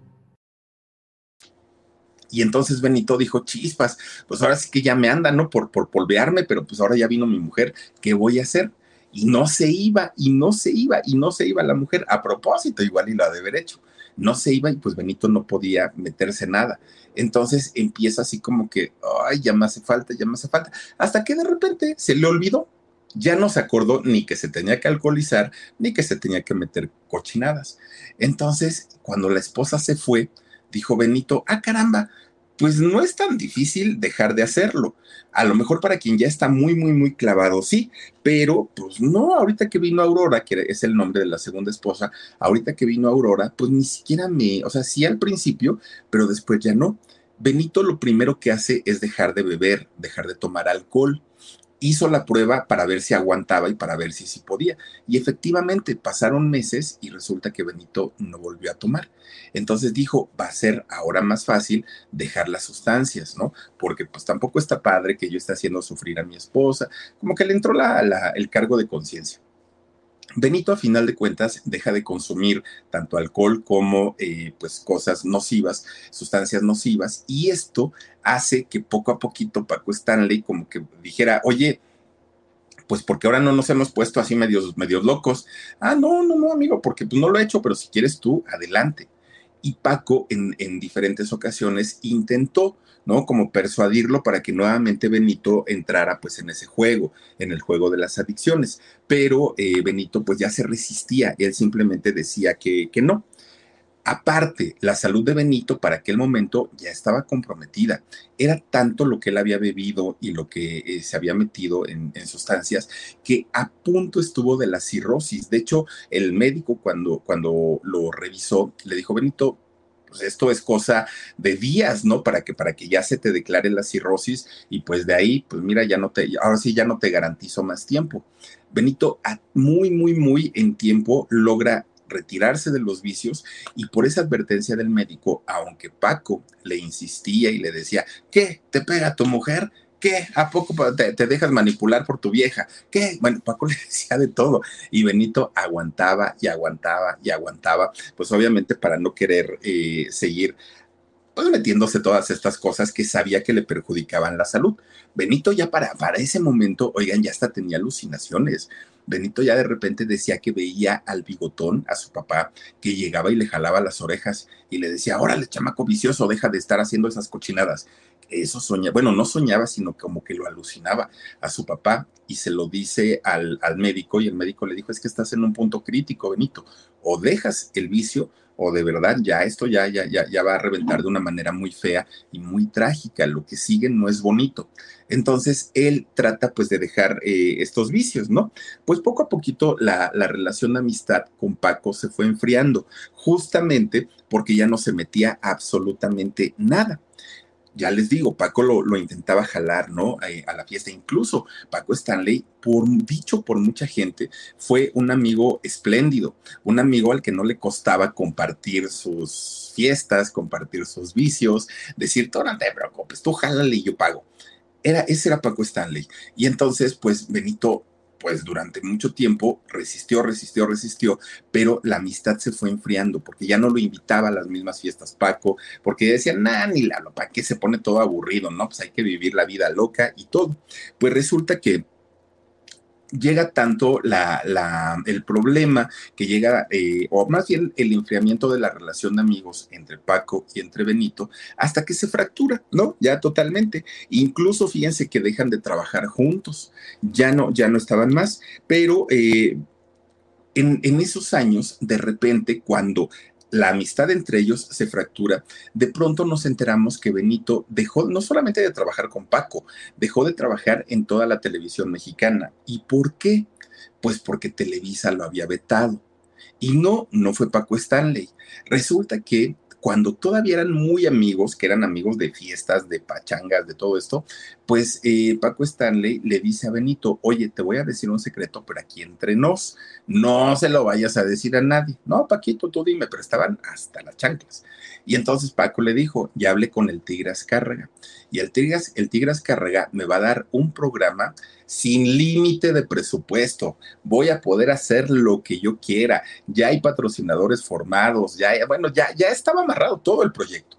Y entonces Benito dijo, chispas, pues ahora sí que ya me anda, ¿no? Por, por polvearme, pero pues ahora ya vino mi mujer, ¿qué voy a hacer? Y no se iba, y no se iba, y no se iba la mujer, a propósito, igual y lo ha de haber hecho. No se iba y pues Benito no podía meterse nada. Entonces empieza así como que, ay, ya me hace falta, ya me hace falta. Hasta que de repente se le olvidó. Ya no se acordó ni que se tenía que alcoholizar, ni que se tenía que meter cochinadas. Entonces, cuando la esposa se fue, dijo Benito, ah, caramba, pues no es tan difícil dejar de hacerlo. A lo mejor para quien ya está muy, muy, muy clavado, sí, pero pues no, ahorita que vino Aurora, que es el nombre de la segunda esposa, ahorita que vino Aurora, pues ni siquiera me, o sea, sí al principio, pero después ya no. Benito lo primero que hace es dejar de beber, dejar de tomar alcohol hizo la prueba para ver si aguantaba y para ver si sí podía. Y efectivamente pasaron meses y resulta que Benito no volvió a tomar. Entonces dijo, va a ser ahora más fácil dejar las sustancias, ¿no? Porque pues tampoco está padre que yo esté haciendo sufrir a mi esposa. Como que le entró la, el cargo de conciencia. Benito a final de cuentas deja de consumir tanto alcohol como eh, pues cosas nocivas, sustancias nocivas, y esto hace que poco a poquito Paco Stanley como que dijera, oye, pues porque ahora no nos hemos puesto así medios, medios locos. Ah, no, no, no, amigo, porque pues no lo he hecho, pero si quieres tú, adelante. Y Paco en, en diferentes ocasiones intentó ¿no? Como persuadirlo para que nuevamente Benito entrara pues en ese juego, en el juego de las adicciones. Pero eh, Benito pues ya se resistía, él simplemente decía que, que no. Aparte, la salud de Benito para aquel momento ya estaba comprometida. Era tanto lo que él había bebido y lo que eh, se había metido en, en, sustancias que a punto estuvo de la cirrosis. De hecho, el médico cuando, cuando lo revisó le dijo, Benito, pues esto es cosa de días, ¿no? Para que, para que ya se te declare la cirrosis y pues de ahí, pues mira, ya no te, ahora sí ya no te garantizo más tiempo. Benito, muy, muy, muy en tiempo logra retirarse de los vicios y por esa advertencia del médico, aunque Paco le insistía y le decía, ¿qué? ¿Te pega tu mujer? ¿Qué? ¿A poco te, dejas manipular por tu vieja? ¿Qué? Bueno, Paco le decía de todo y Benito aguantaba y aguantaba y aguantaba, pues obviamente para no querer eh, seguir pues metiéndose todas estas cosas que sabía que le perjudicaban la salud. Benito ya para, para ese momento, oigan, ya hasta tenía alucinaciones. Benito ya de repente decía que veía al bigotón, a su papá, que llegaba y le jalaba las orejas y le decía, órale, chamaco vicioso, deja de estar haciendo esas cochinadas eso soñaba, bueno, no soñaba, sino como que lo alucinaba a su papá y se lo dice al, al, médico y el médico le dijo, es que estás en un punto crítico, Benito, o dejas el vicio o de verdad ya esto ya, ya, ya, ya va a reventar de una manera muy fea y muy trágica. Lo que sigue no es bonito. Entonces él trata pues de dejar eh, estos vicios, ¿no? Pues poco a poquito la, la, relación de amistad con Paco se fue enfriando, justamente porque ya no se metía absolutamente nada ya les digo, Paco lo, intentaba jalar, ¿no? A la fiesta. Incluso Paco Stanley, por dicho por mucha gente, fue un amigo espléndido, un amigo al que no le costaba compartir sus fiestas, compartir sus vicios, decir, tú no te preocupes, tú jálale y yo pago. Era, ese era Paco Stanley. Y entonces, pues Benito pues durante mucho tiempo resistió, resistió, resistió, pero la amistad se fue enfriando porque ya no lo invitaba a las mismas fiestas Paco, porque decían, nah, ni la, ¿para qué se pone todo aburrido? No, pues hay que vivir la vida loca y todo. Pues resulta que llega tanto la, el problema que llega, eh, o más bien el enfriamiento de la relación de amigos entre Paco y entre Benito, hasta que se fractura, ¿no? Ya totalmente. Incluso fíjense que dejan de trabajar juntos, ya no, ya no estaban más, pero eh, en, en esos años, de repente, cuando la amistad entre ellos se fractura, de pronto nos enteramos que Benito dejó no solamente de trabajar con Paco, dejó de trabajar en toda la televisión mexicana. ¿Y por qué? Pues porque Televisa lo había vetado. Y no, no fue Paco Stanley. Resulta que cuando todavía eran muy amigos, que eran amigos de fiestas, de pachangas, de todo esto, pues eh, Paco Stanley le dice a Benito, oye, te voy a decir un secreto, pero aquí entre nos, no se lo vayas a decir a nadie. No, Paquito, tú dime, pero estaban hasta las chanclas. Y entonces Paco le dijo, ya hablé con el Tigras Cárrega. Y el Tigras, el me va a dar un programa sin límite de presupuesto. Voy a poder hacer lo que yo quiera. Ya hay patrocinadores formados, ya, bueno, ya, ya estaba amarrado todo el proyecto.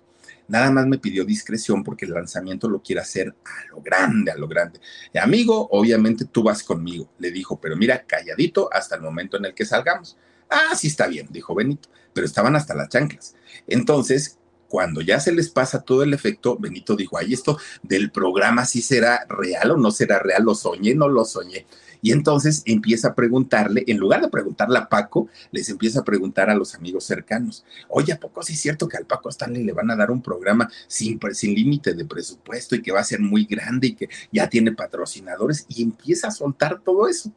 Nada más me pidió discreción porque el lanzamiento lo quiere hacer a lo grande, a lo grande. Y amigo, obviamente tú vas conmigo, le dijo, pero mira, calladito hasta el momento en el que salgamos. Ah, sí está bien, dijo Benito, pero estaban hasta las chanclas. Entonces, cuando ya se les pasa todo el efecto, Benito dijo, ay, esto del programa sí será real o no será real, lo soñé, no lo soñé. Y entonces empieza a preguntarle, en lugar de preguntarle a Paco, les empieza a preguntar a los amigos cercanos, oye, ¿a poco sí es cierto que al Paco Stanley le van a dar un programa sin, sin límite de presupuesto y que va a ser muy grande y que ya tiene patrocinadores? Y empieza a soltar todo eso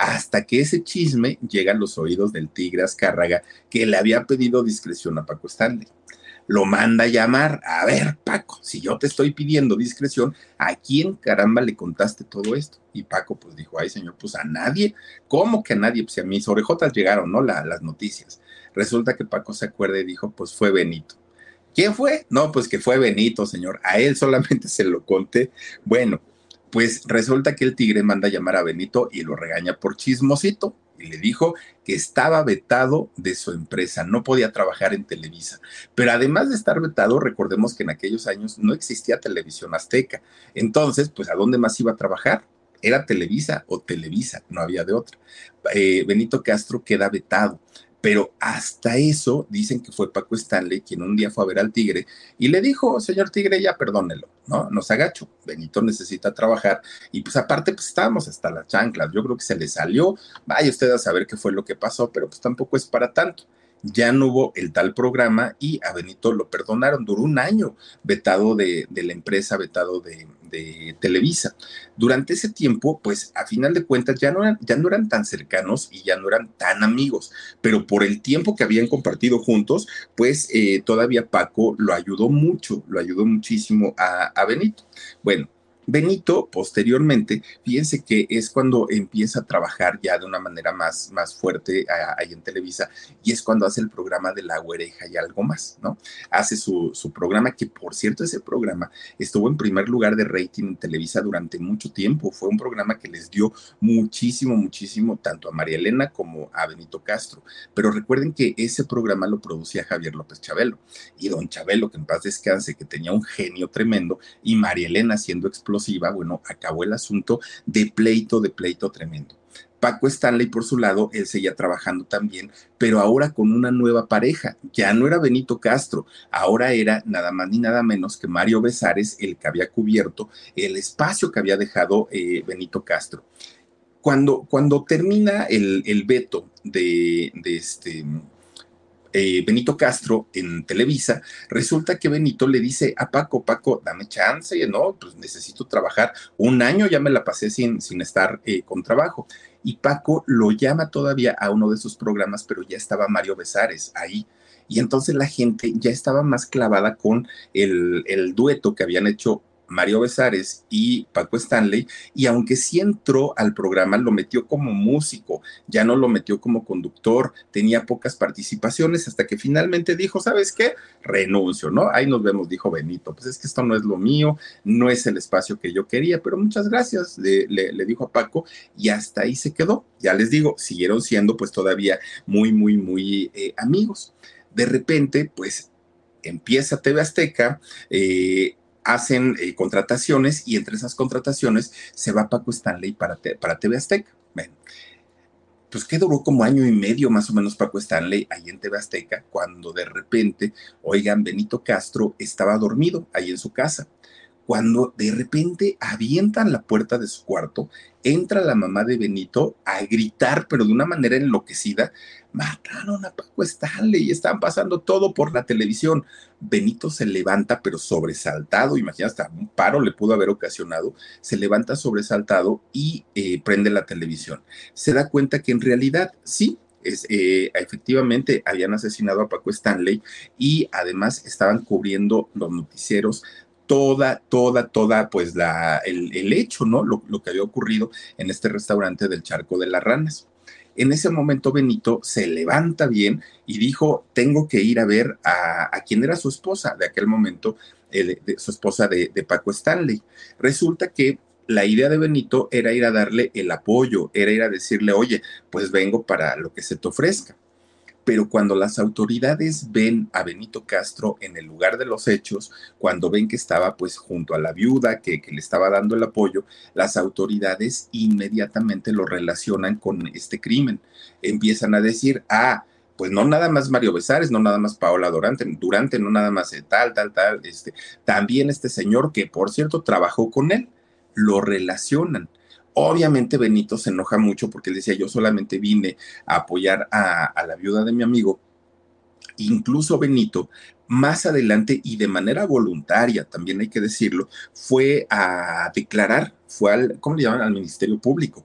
hasta que ese chisme llega a los oídos del Tigre Azcárraga, que le había pedido discreción a Paco Stanley lo manda a llamar. A ver, Paco, si yo te estoy pidiendo discreción, ¿a quién caramba le contaste todo esto? Y Paco pues dijo, ay señor, pues a nadie. ¿Cómo que a nadie? Pues a mis orejotas llegaron, ¿no? las noticias. Resulta que Paco se acuerda y dijo, pues fue Benito. ¿Quién fue? No, pues que fue Benito, señor. A él solamente se lo conté. Bueno, pues resulta que el tigre manda a llamar a Benito y lo regaña por chismosito y le dijo que estaba vetado de su empresa, no podía trabajar en Televisa. Pero además de estar vetado, recordemos que en aquellos años no existía televisión azteca. Entonces, pues ¿a dónde más iba a trabajar? Era Televisa o Televisa, no había de otra. Eh, Benito Castro queda vetado. Pero hasta eso dicen que fue Paco Stanley quien un día fue a ver al tigre y le dijo, señor tigre, ya perdónelo, ¿no? Nos agacho, Benito necesita trabajar. Y pues aparte, pues estábamos hasta las chanclas. Yo creo que se le salió. Vaya usted a saber qué fue lo que pasó, pero pues tampoco es para tanto ya no hubo el tal programa y a Benito lo perdonaron. Duró un año vetado de, de la empresa, vetado de, de Televisa. Durante ese tiempo, pues a final de cuentas ya no, eran, ya no eran tan cercanos y ya no eran tan amigos, pero por el tiempo que habían compartido juntos, pues eh, todavía Paco lo ayudó mucho, lo ayudó muchísimo a, a Benito. Bueno, Benito, posteriormente, fíjense que es cuando empieza a trabajar ya de una manera más, más fuerte ahí en Televisa y es cuando hace el programa de La Huereja y algo más, ¿no? Hace su, su, programa, que por cierto, ese programa estuvo en primer lugar de rating en Televisa durante mucho tiempo. Fue un programa que les dio muchísimo, muchísimo, tanto a María Elena como a Benito Castro. Pero recuerden que ese programa lo producía Javier López Chabelo y don Chabelo, que en paz descanse, que tenía un genio tremendo, y María Elena siendo explosiva bueno, acabó el asunto de pleito, de pleito tremendo. Paco Stanley, por su lado, él seguía trabajando también, pero ahora con una nueva pareja. Ya no era Benito Castro, ahora era nada más ni nada menos que Mario Besares, el que había cubierto el espacio que había dejado eh, Benito Castro. Cuando, cuando termina el, veto de, de este eh, Benito Castro en Televisa, resulta que Benito le dice a Paco, Paco, dame chance, no, pues necesito trabajar. Un año ya me la pasé sin, sin estar eh, con trabajo. Y Paco lo llama todavía a uno de sus programas, pero ya estaba Mario Besares ahí. Y entonces la gente ya estaba más clavada con el, el dueto que habían hecho Mario Besares y Paco Stanley, y aunque sí entró al programa, lo metió como músico, ya no lo metió como conductor, tenía pocas participaciones, hasta que finalmente dijo, ¿sabes qué? Renuncio, ¿no? Ahí nos vemos, dijo Benito, pues es que esto no es lo mío, no es el espacio que yo quería, pero muchas gracias, le, dijo a Paco, y hasta ahí se quedó. Ya les digo, siguieron siendo pues todavía muy, muy, muy eh, amigos. De repente, pues empieza TV Azteca, eh, hacen eh, contrataciones y entre esas contrataciones se va Paco Stanley para, para TV Azteca. Ven, pues que duró como año y medio más o menos Paco Stanley ahí en TV Azteca, cuando de repente, oigan, Benito Castro estaba dormido ahí en su casa cuando de repente avientan la puerta de su cuarto, entra la mamá de Benito a gritar, pero de una manera enloquecida, mataron a Paco Stanley y están pasando todo por la televisión. Benito se levanta, pero sobresaltado, imagina, hasta un paro le pudo haber ocasionado, se levanta sobresaltado y eh, prende la televisión. Se da cuenta que en realidad sí, es, eh, efectivamente habían asesinado a Paco Stanley y además estaban cubriendo los noticieros toda, toda, toda, pues la, el, hecho, ¿no? Lo, que había ocurrido en este restaurante del Charco de las Ranas. En ese momento Benito se levanta bien y dijo, tengo que ir a ver a, a quién era su esposa de aquel momento, su esposa de, de Paco Stanley. Resulta que la idea de Benito era ir a darle el apoyo, era ir a decirle, oye, pues vengo para lo que se te ofrezca pero cuando las autoridades ven a Benito Castro en el lugar de los hechos, cuando ven que estaba pues junto a la viuda que, le estaba dando el apoyo, las autoridades inmediatamente lo relacionan con este crimen. Empiezan a decir, ah, pues no nada más Mario Besares, no nada más Paola Durante, Durante, no nada más tal, tal, tal, este, también este señor que por cierto trabajó con él, lo relacionan. Obviamente Benito se enoja mucho porque él decía, yo solamente vine a apoyar a, la viuda de mi amigo. Incluso Benito, más adelante y de manera voluntaria, también hay que decirlo, fue a declarar, fue al, ¿cómo le llaman? Al Ministerio Público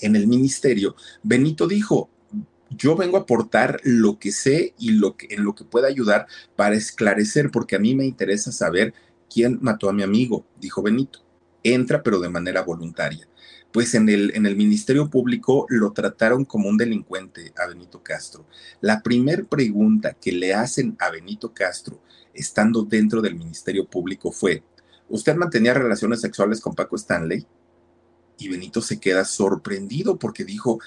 en el ministerio, Benito dijo, yo vengo a aportar lo que sé y lo que, en lo que pueda ayudar para esclarecer, porque a mí me interesa saber quién mató a mi amigo, dijo Benito. Entra, pero de manera voluntaria. Pues en el, en el Ministerio Público lo trataron como un delincuente a Benito Castro. La primera pregunta que le hacen a Benito Castro, estando dentro del Ministerio Público, fue, ¿usted mantenía relaciones sexuales con Paco Stanley? Y Benito se queda sorprendido porque dijo,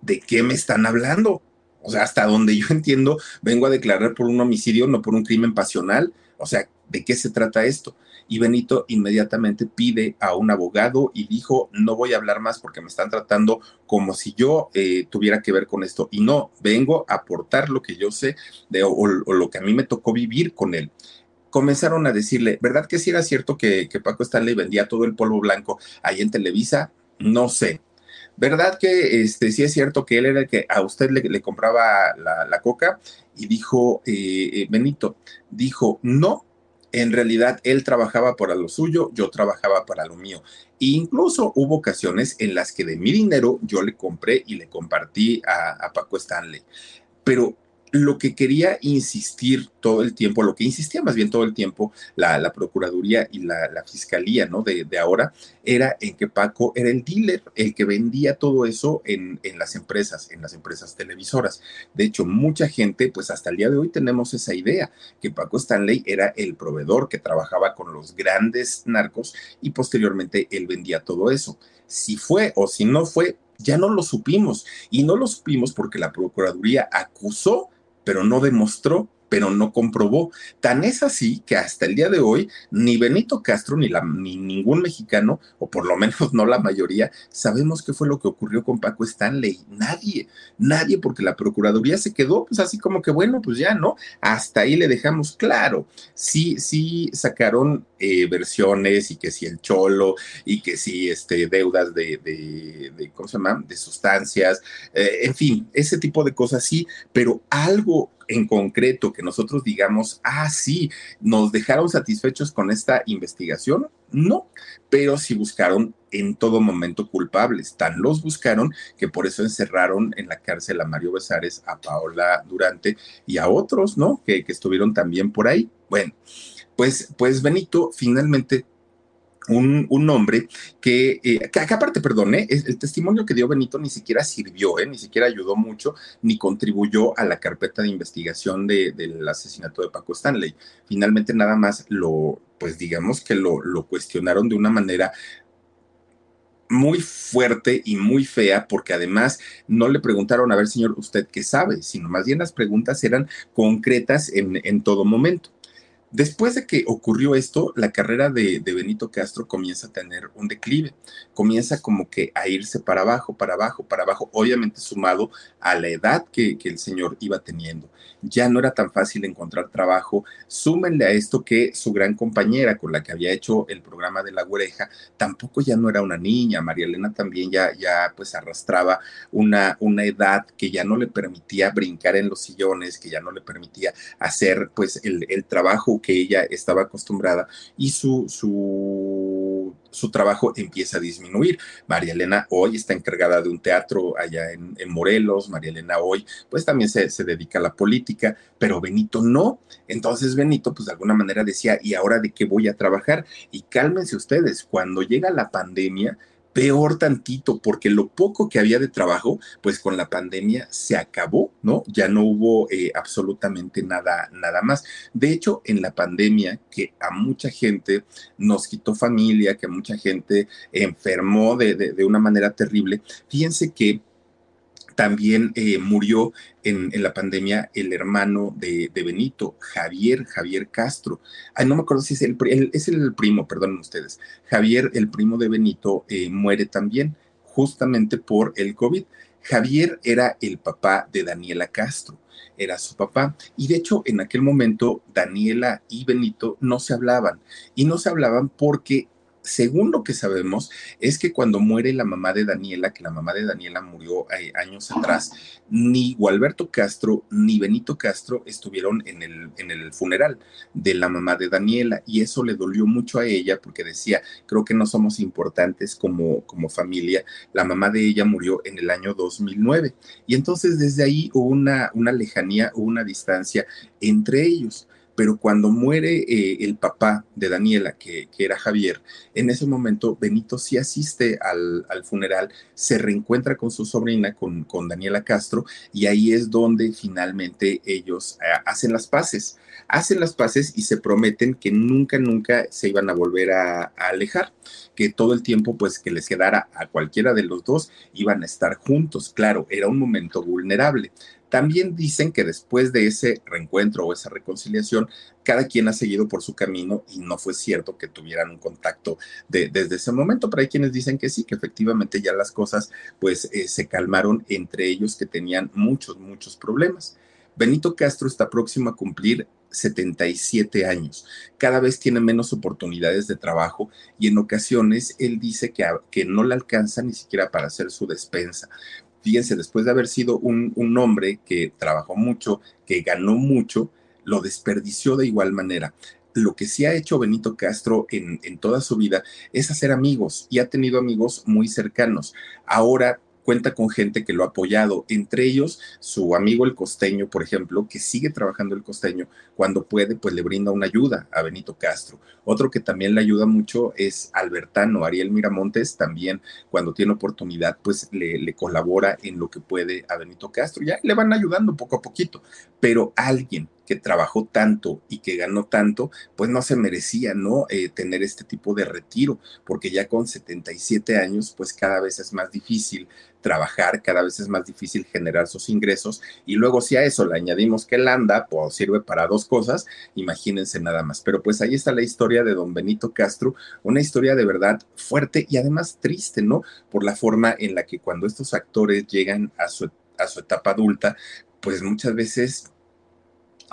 ¿de qué me están hablando? O sea, hasta donde yo entiendo, vengo a declarar por un homicidio, no por un crimen pasional. O sea, ¿de qué se trata esto? Y Benito inmediatamente pide a un abogado y dijo, no voy a hablar más porque me están tratando como si yo eh, tuviera que ver con esto. Y no, vengo a aportar lo que yo sé de, o, o lo que a mí me tocó vivir con él comenzaron a decirle, ¿verdad que sí era cierto que, Paco Stanley vendía todo el polvo blanco ahí en Televisa? No sé. ¿Verdad que este, sí es cierto que él era el que a usted le, compraba la, coca? Y dijo eh, eh, Benito, dijo, no, en realidad él trabajaba para lo suyo, yo trabajaba para lo mío. E incluso hubo ocasiones en las que de mi dinero yo le compré y le compartí a, a Paco Stanley. Pero lo que quería insistir todo el tiempo, lo que insistía más bien todo el tiempo la, Procuraduría y la, Fiscalía ¿no? De, ahora, era en que Paco era el dealer, el que vendía todo eso en, en, las empresas, en las empresas televisoras. De hecho, mucha gente, pues hasta el día de hoy tenemos esa idea, que Paco Stanley era el proveedor que trabajaba con los grandes narcos y posteriormente él vendía todo eso. Si fue o si no fue, Ya no lo supimos y no lo supimos porque la Procuraduría acusó, pero no demostró pero no comprobó. Tan es así que hasta el día de hoy ni Benito Castro ni, la, ni ningún mexicano, o por lo menos no la mayoría, sabemos qué fue lo que ocurrió con Paco Stanley. Nadie, nadie, porque la Procuraduría se quedó pues así como que bueno, pues ya, ¿no? Hasta ahí le dejamos claro. Sí, sí sacaron eh, versiones y que si el cholo y que si este, deudas de, de, ¿cómo se llama? De sustancias, eh, en fin, ese tipo de cosas sí, pero algo en concreto que nosotros digamos, ah, sí, nos dejaron satisfechos con esta investigación, no, pero sí buscaron en todo momento culpables. Tan los buscaron que por eso encerraron en la cárcel a Mario Besares, a Paola Durante y a otros, ¿no? Que, que estuvieron también por ahí. Bueno, pues, pues Benito finalmente un, un hombre que, eh, que, aparte, perdón, eh, el testimonio que dio Benito ni siquiera sirvió, eh, ni siquiera ayudó mucho, ni contribuyó a la carpeta de investigación de, del asesinato de Paco Stanley. Finalmente nada más lo, pues digamos que lo, lo cuestionaron de una manera muy fuerte y muy fea, porque además no le preguntaron, a ver, señor, usted qué sabe, sino más bien las preguntas eran concretas en, en todo momento. Después de que ocurrió esto, la carrera de, Benito Castro comienza a tener un declive, comienza como que a irse para abajo, para abajo, para abajo, obviamente sumado a la edad que, el señor iba teniendo. Ya no era tan fácil encontrar trabajo. Súmenle a esto que su gran compañera con la que había hecho el programa de la oreja tampoco ya no era una niña. María Elena también ya, ya pues arrastraba una, una edad que ya no le permitía brincar en los sillones, que ya no le permitía hacer pues el trabajo que ella estaba acostumbrada y su, su, su trabajo empieza a disminuir. María Elena hoy está encargada de un teatro allá en, Morelos, María Elena hoy pues también se, se dedica a la política, pero Benito no. Entonces Benito pues de alguna manera decía, ¿y ahora de qué voy a trabajar? Y cálmense ustedes, cuando llega la pandemia, peor tantito, porque lo poco que había de trabajo, pues con la pandemia se acabó, ¿no? Ya no hubo eh, absolutamente nada, nada más. De hecho, en la pandemia, que a mucha gente nos quitó familia, que a mucha gente enfermó de, de una manera terrible, fíjense que también eh, murió en, la pandemia el hermano de, Benito, Javier, Javier Castro. Ay, no me acuerdo si es el, es el primo, perdonen ustedes. Javier, el primo de Benito, eh, muere también justamente por el COVID. Javier era el papá de Daniela Castro, era su papá. Y de hecho, en aquel momento, Daniela y Benito no se hablaban. Y no se hablaban porque según lo que sabemos, es que cuando muere la mamá de Daniela, que la mamá de Daniela murió eh, años atrás, ni Gualberto Castro ni Benito Castro estuvieron en el, en el funeral de la mamá de Daniela. Y eso le dolió mucho a ella porque decía, creo que no somos importantes como, como familia. La mamá de ella murió en el año 2009 y entonces desde ahí hubo una, una lejanía, hubo una distancia entre ellos pero cuando muere eh, el papá de Daniela, que, era Javier, en ese momento Benito sí asiste al, funeral, se reencuentra con su sobrina, con, con, Daniela Castro, y ahí es donde finalmente ellos eh, hacen las paces, hacen las paces y se prometen que nunca, nunca se iban a volver a, alejar, que todo el tiempo pues que les quedara a cualquiera de los dos iban a estar juntos. Claro, era un momento vulnerable. También dicen que después de ese reencuentro o esa reconciliación, cada quien ha seguido por su camino y no fue cierto que tuvieran un contacto desde ese momento, pero hay quienes dicen que sí, que efectivamente ya las cosas pues eh, se calmaron entre ellos que tenían muchos, muchos problemas. Benito Castro está próximo a cumplir 77 años. Cada vez tiene menos oportunidades de trabajo y en ocasiones él dice que, que no le alcanza ni siquiera para hacer su despensa fíjense, después de haber sido un, hombre que trabajó mucho, que ganó mucho, lo desperdició de igual manera lo que sí ha hecho Benito Castro en, en, toda su vida es hacer amigos y ha tenido amigos muy cercanos. Ahora cuenta con gente que lo ha apoyado, entre ellos su amigo el costeño, por ejemplo, que sigue trabajando el costeño, cuando puede, pues le brinda una ayuda a Benito Castro. Otro que también le ayuda mucho es Albertano, Ariel Miramontes, también cuando tiene oportunidad, pues le, colabora en lo que puede a Benito Castro. Ya le van ayudando poco a poquito, pero alguien que trabajó tanto y que ganó tanto, pues no se merecía, ¿no? Eh, tener este tipo de retiro, porque ya con 77 años, pues cada vez es más difícil trabajar, cada vez es más difícil generar sus ingresos y luego si a eso le añadimos que el ANDA pues sirve para dos cosas, imagínense nada más. Pero pues ahí está la historia de don Benito Castro, una historia de verdad fuerte y además triste, ¿no? Por la forma en la que cuando estos actores llegan a su, a su etapa adulta, pues muchas veces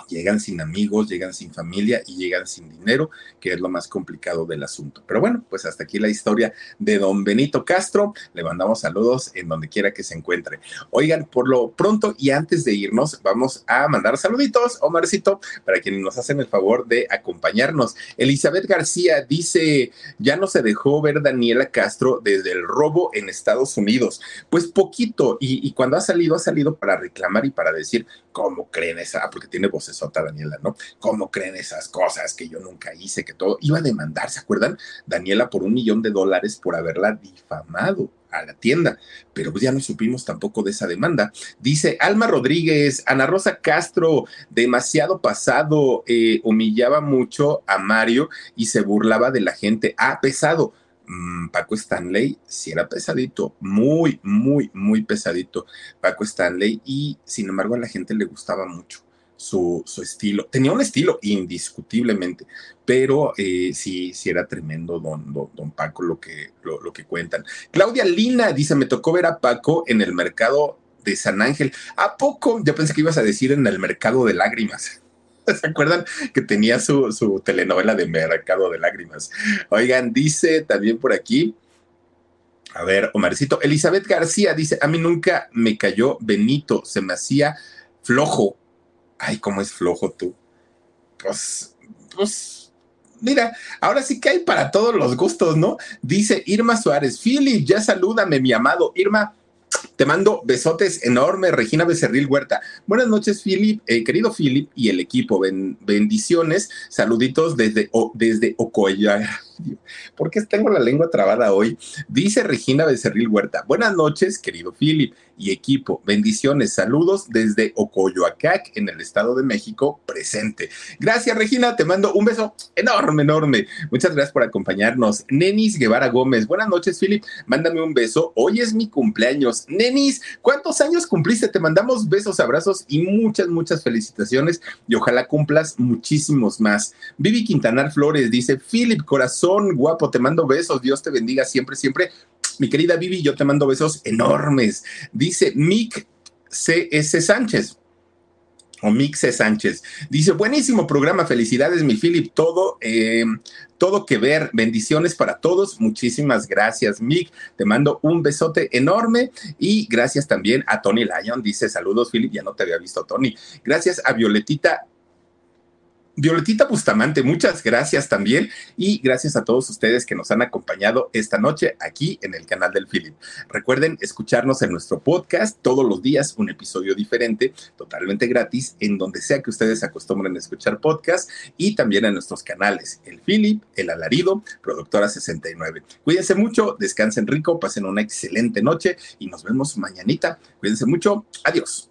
llegan sin amigos, llegan sin familia y llegan sin dinero, que es lo más complicado del asunto. Pero bueno, pues hasta aquí la historia de don Benito Castro. Le mandamos saludos en donde quiera que se encuentre. Oigan, por lo pronto y antes de irnos, vamos a mandar saluditos, Omarcito, para quienes nos hacen el favor de acompañarnos. Elizabeth García dice, ya no se dejó ver Daniela Castro desde el robo en Estados Unidos. Pues poquito, y, y cuando ha salido, ha salido para reclamar y para decir, ¿cómo creen esa? Porque tiene voces Sota Daniela, ¿no? ¿Cómo creen esas cosas que yo nunca hice, que todo? Iba a demandar, ¿se acuerdan? Daniela por un millón de dólares por haberla difamado a la tienda, pero pues ya no supimos tampoco de esa demanda. Dice Alma Rodríguez, Ana Rosa Castro, demasiado pasado, eh, humillaba mucho a Mario y se burlaba de la gente. Ah, pesado. Mm, Paco Stanley si era pesadito, muy, muy, muy pesadito Paco Stanley y sin embargo a la gente le gustaba mucho su, estilo. Tenía un estilo indiscutiblemente, pero eh, sí, sí era tremendo don, don, Paco lo que, lo, que cuentan. Claudia Lina dice, me tocó ver a Paco en el mercado de San Ángel. ¿A poco? Yo pensé que ibas a decir en el mercado de lágrimas. ¿Se acuerdan que tenía su, su telenovela de Mercado de Lágrimas? Oigan, dice también por aquí, a ver, Omarcito, Elizabeth García dice, a mí nunca me cayó Benito, se me hacía flojo, ay, cómo es flojo tú. Pues, pues, mira, ahora sí que hay para todos los gustos, ¿no? Dice Irma Suárez, Philip, ya salúdame, mi amado. Irma, te mando besotes enormes, Regina Becerril Huerta. Buenas noches, Philip, eh, querido Philip y el equipo. bendiciones, saluditos desde, desde Ocoya. ¿Por qué tengo la lengua trabada hoy? Dice Regina Becerril Huerta. Buenas noches, querido Philip y equipo. Bendiciones, saludos desde Ocoyoacac, en el Estado de México, presente. Gracias, Regina, te mando un beso enorme, enorme. Muchas gracias por acompañarnos. Nenis Guevara Gómez, buenas noches, Philip. Mándame un beso. Hoy es mi cumpleaños. Nenis, ¿cuántos años cumpliste? Te mandamos besos, abrazos y muchas, muchas felicitaciones y ojalá cumplas muchísimos más. Vivi Quintanar Flores dice, Philip, corazón guapo, te mando besos. Dios te bendiga siempre, siempre. Mi querida Vivi, yo te mando besos enormes. Dice Mick C.S. Sánchez o Mixe Sánchez. Dice, buenísimo programa, felicidades, mi Philip, todo, eh, todo que ver, bendiciones para todos, muchísimas gracias, Mick, te mando un besote enorme y gracias también a Tony Lyon, dice, saludos, Philip, ya no te había visto, Tony. Gracias a Violetita Violetita Bustamante, muchas gracias también y gracias a todos ustedes que nos han acompañado esta noche aquí en el canal del Philip. Recuerden escucharnos en nuestro podcast todos los días, un episodio diferente, totalmente gratis, en donde sea que ustedes acostumbren a escuchar podcast y también en nuestros canales, el Philip, el Alarido, Productora 69. Cuídense mucho, descansen rico, pasen una excelente noche y nos vemos mañanita. Cuídense mucho, adiós.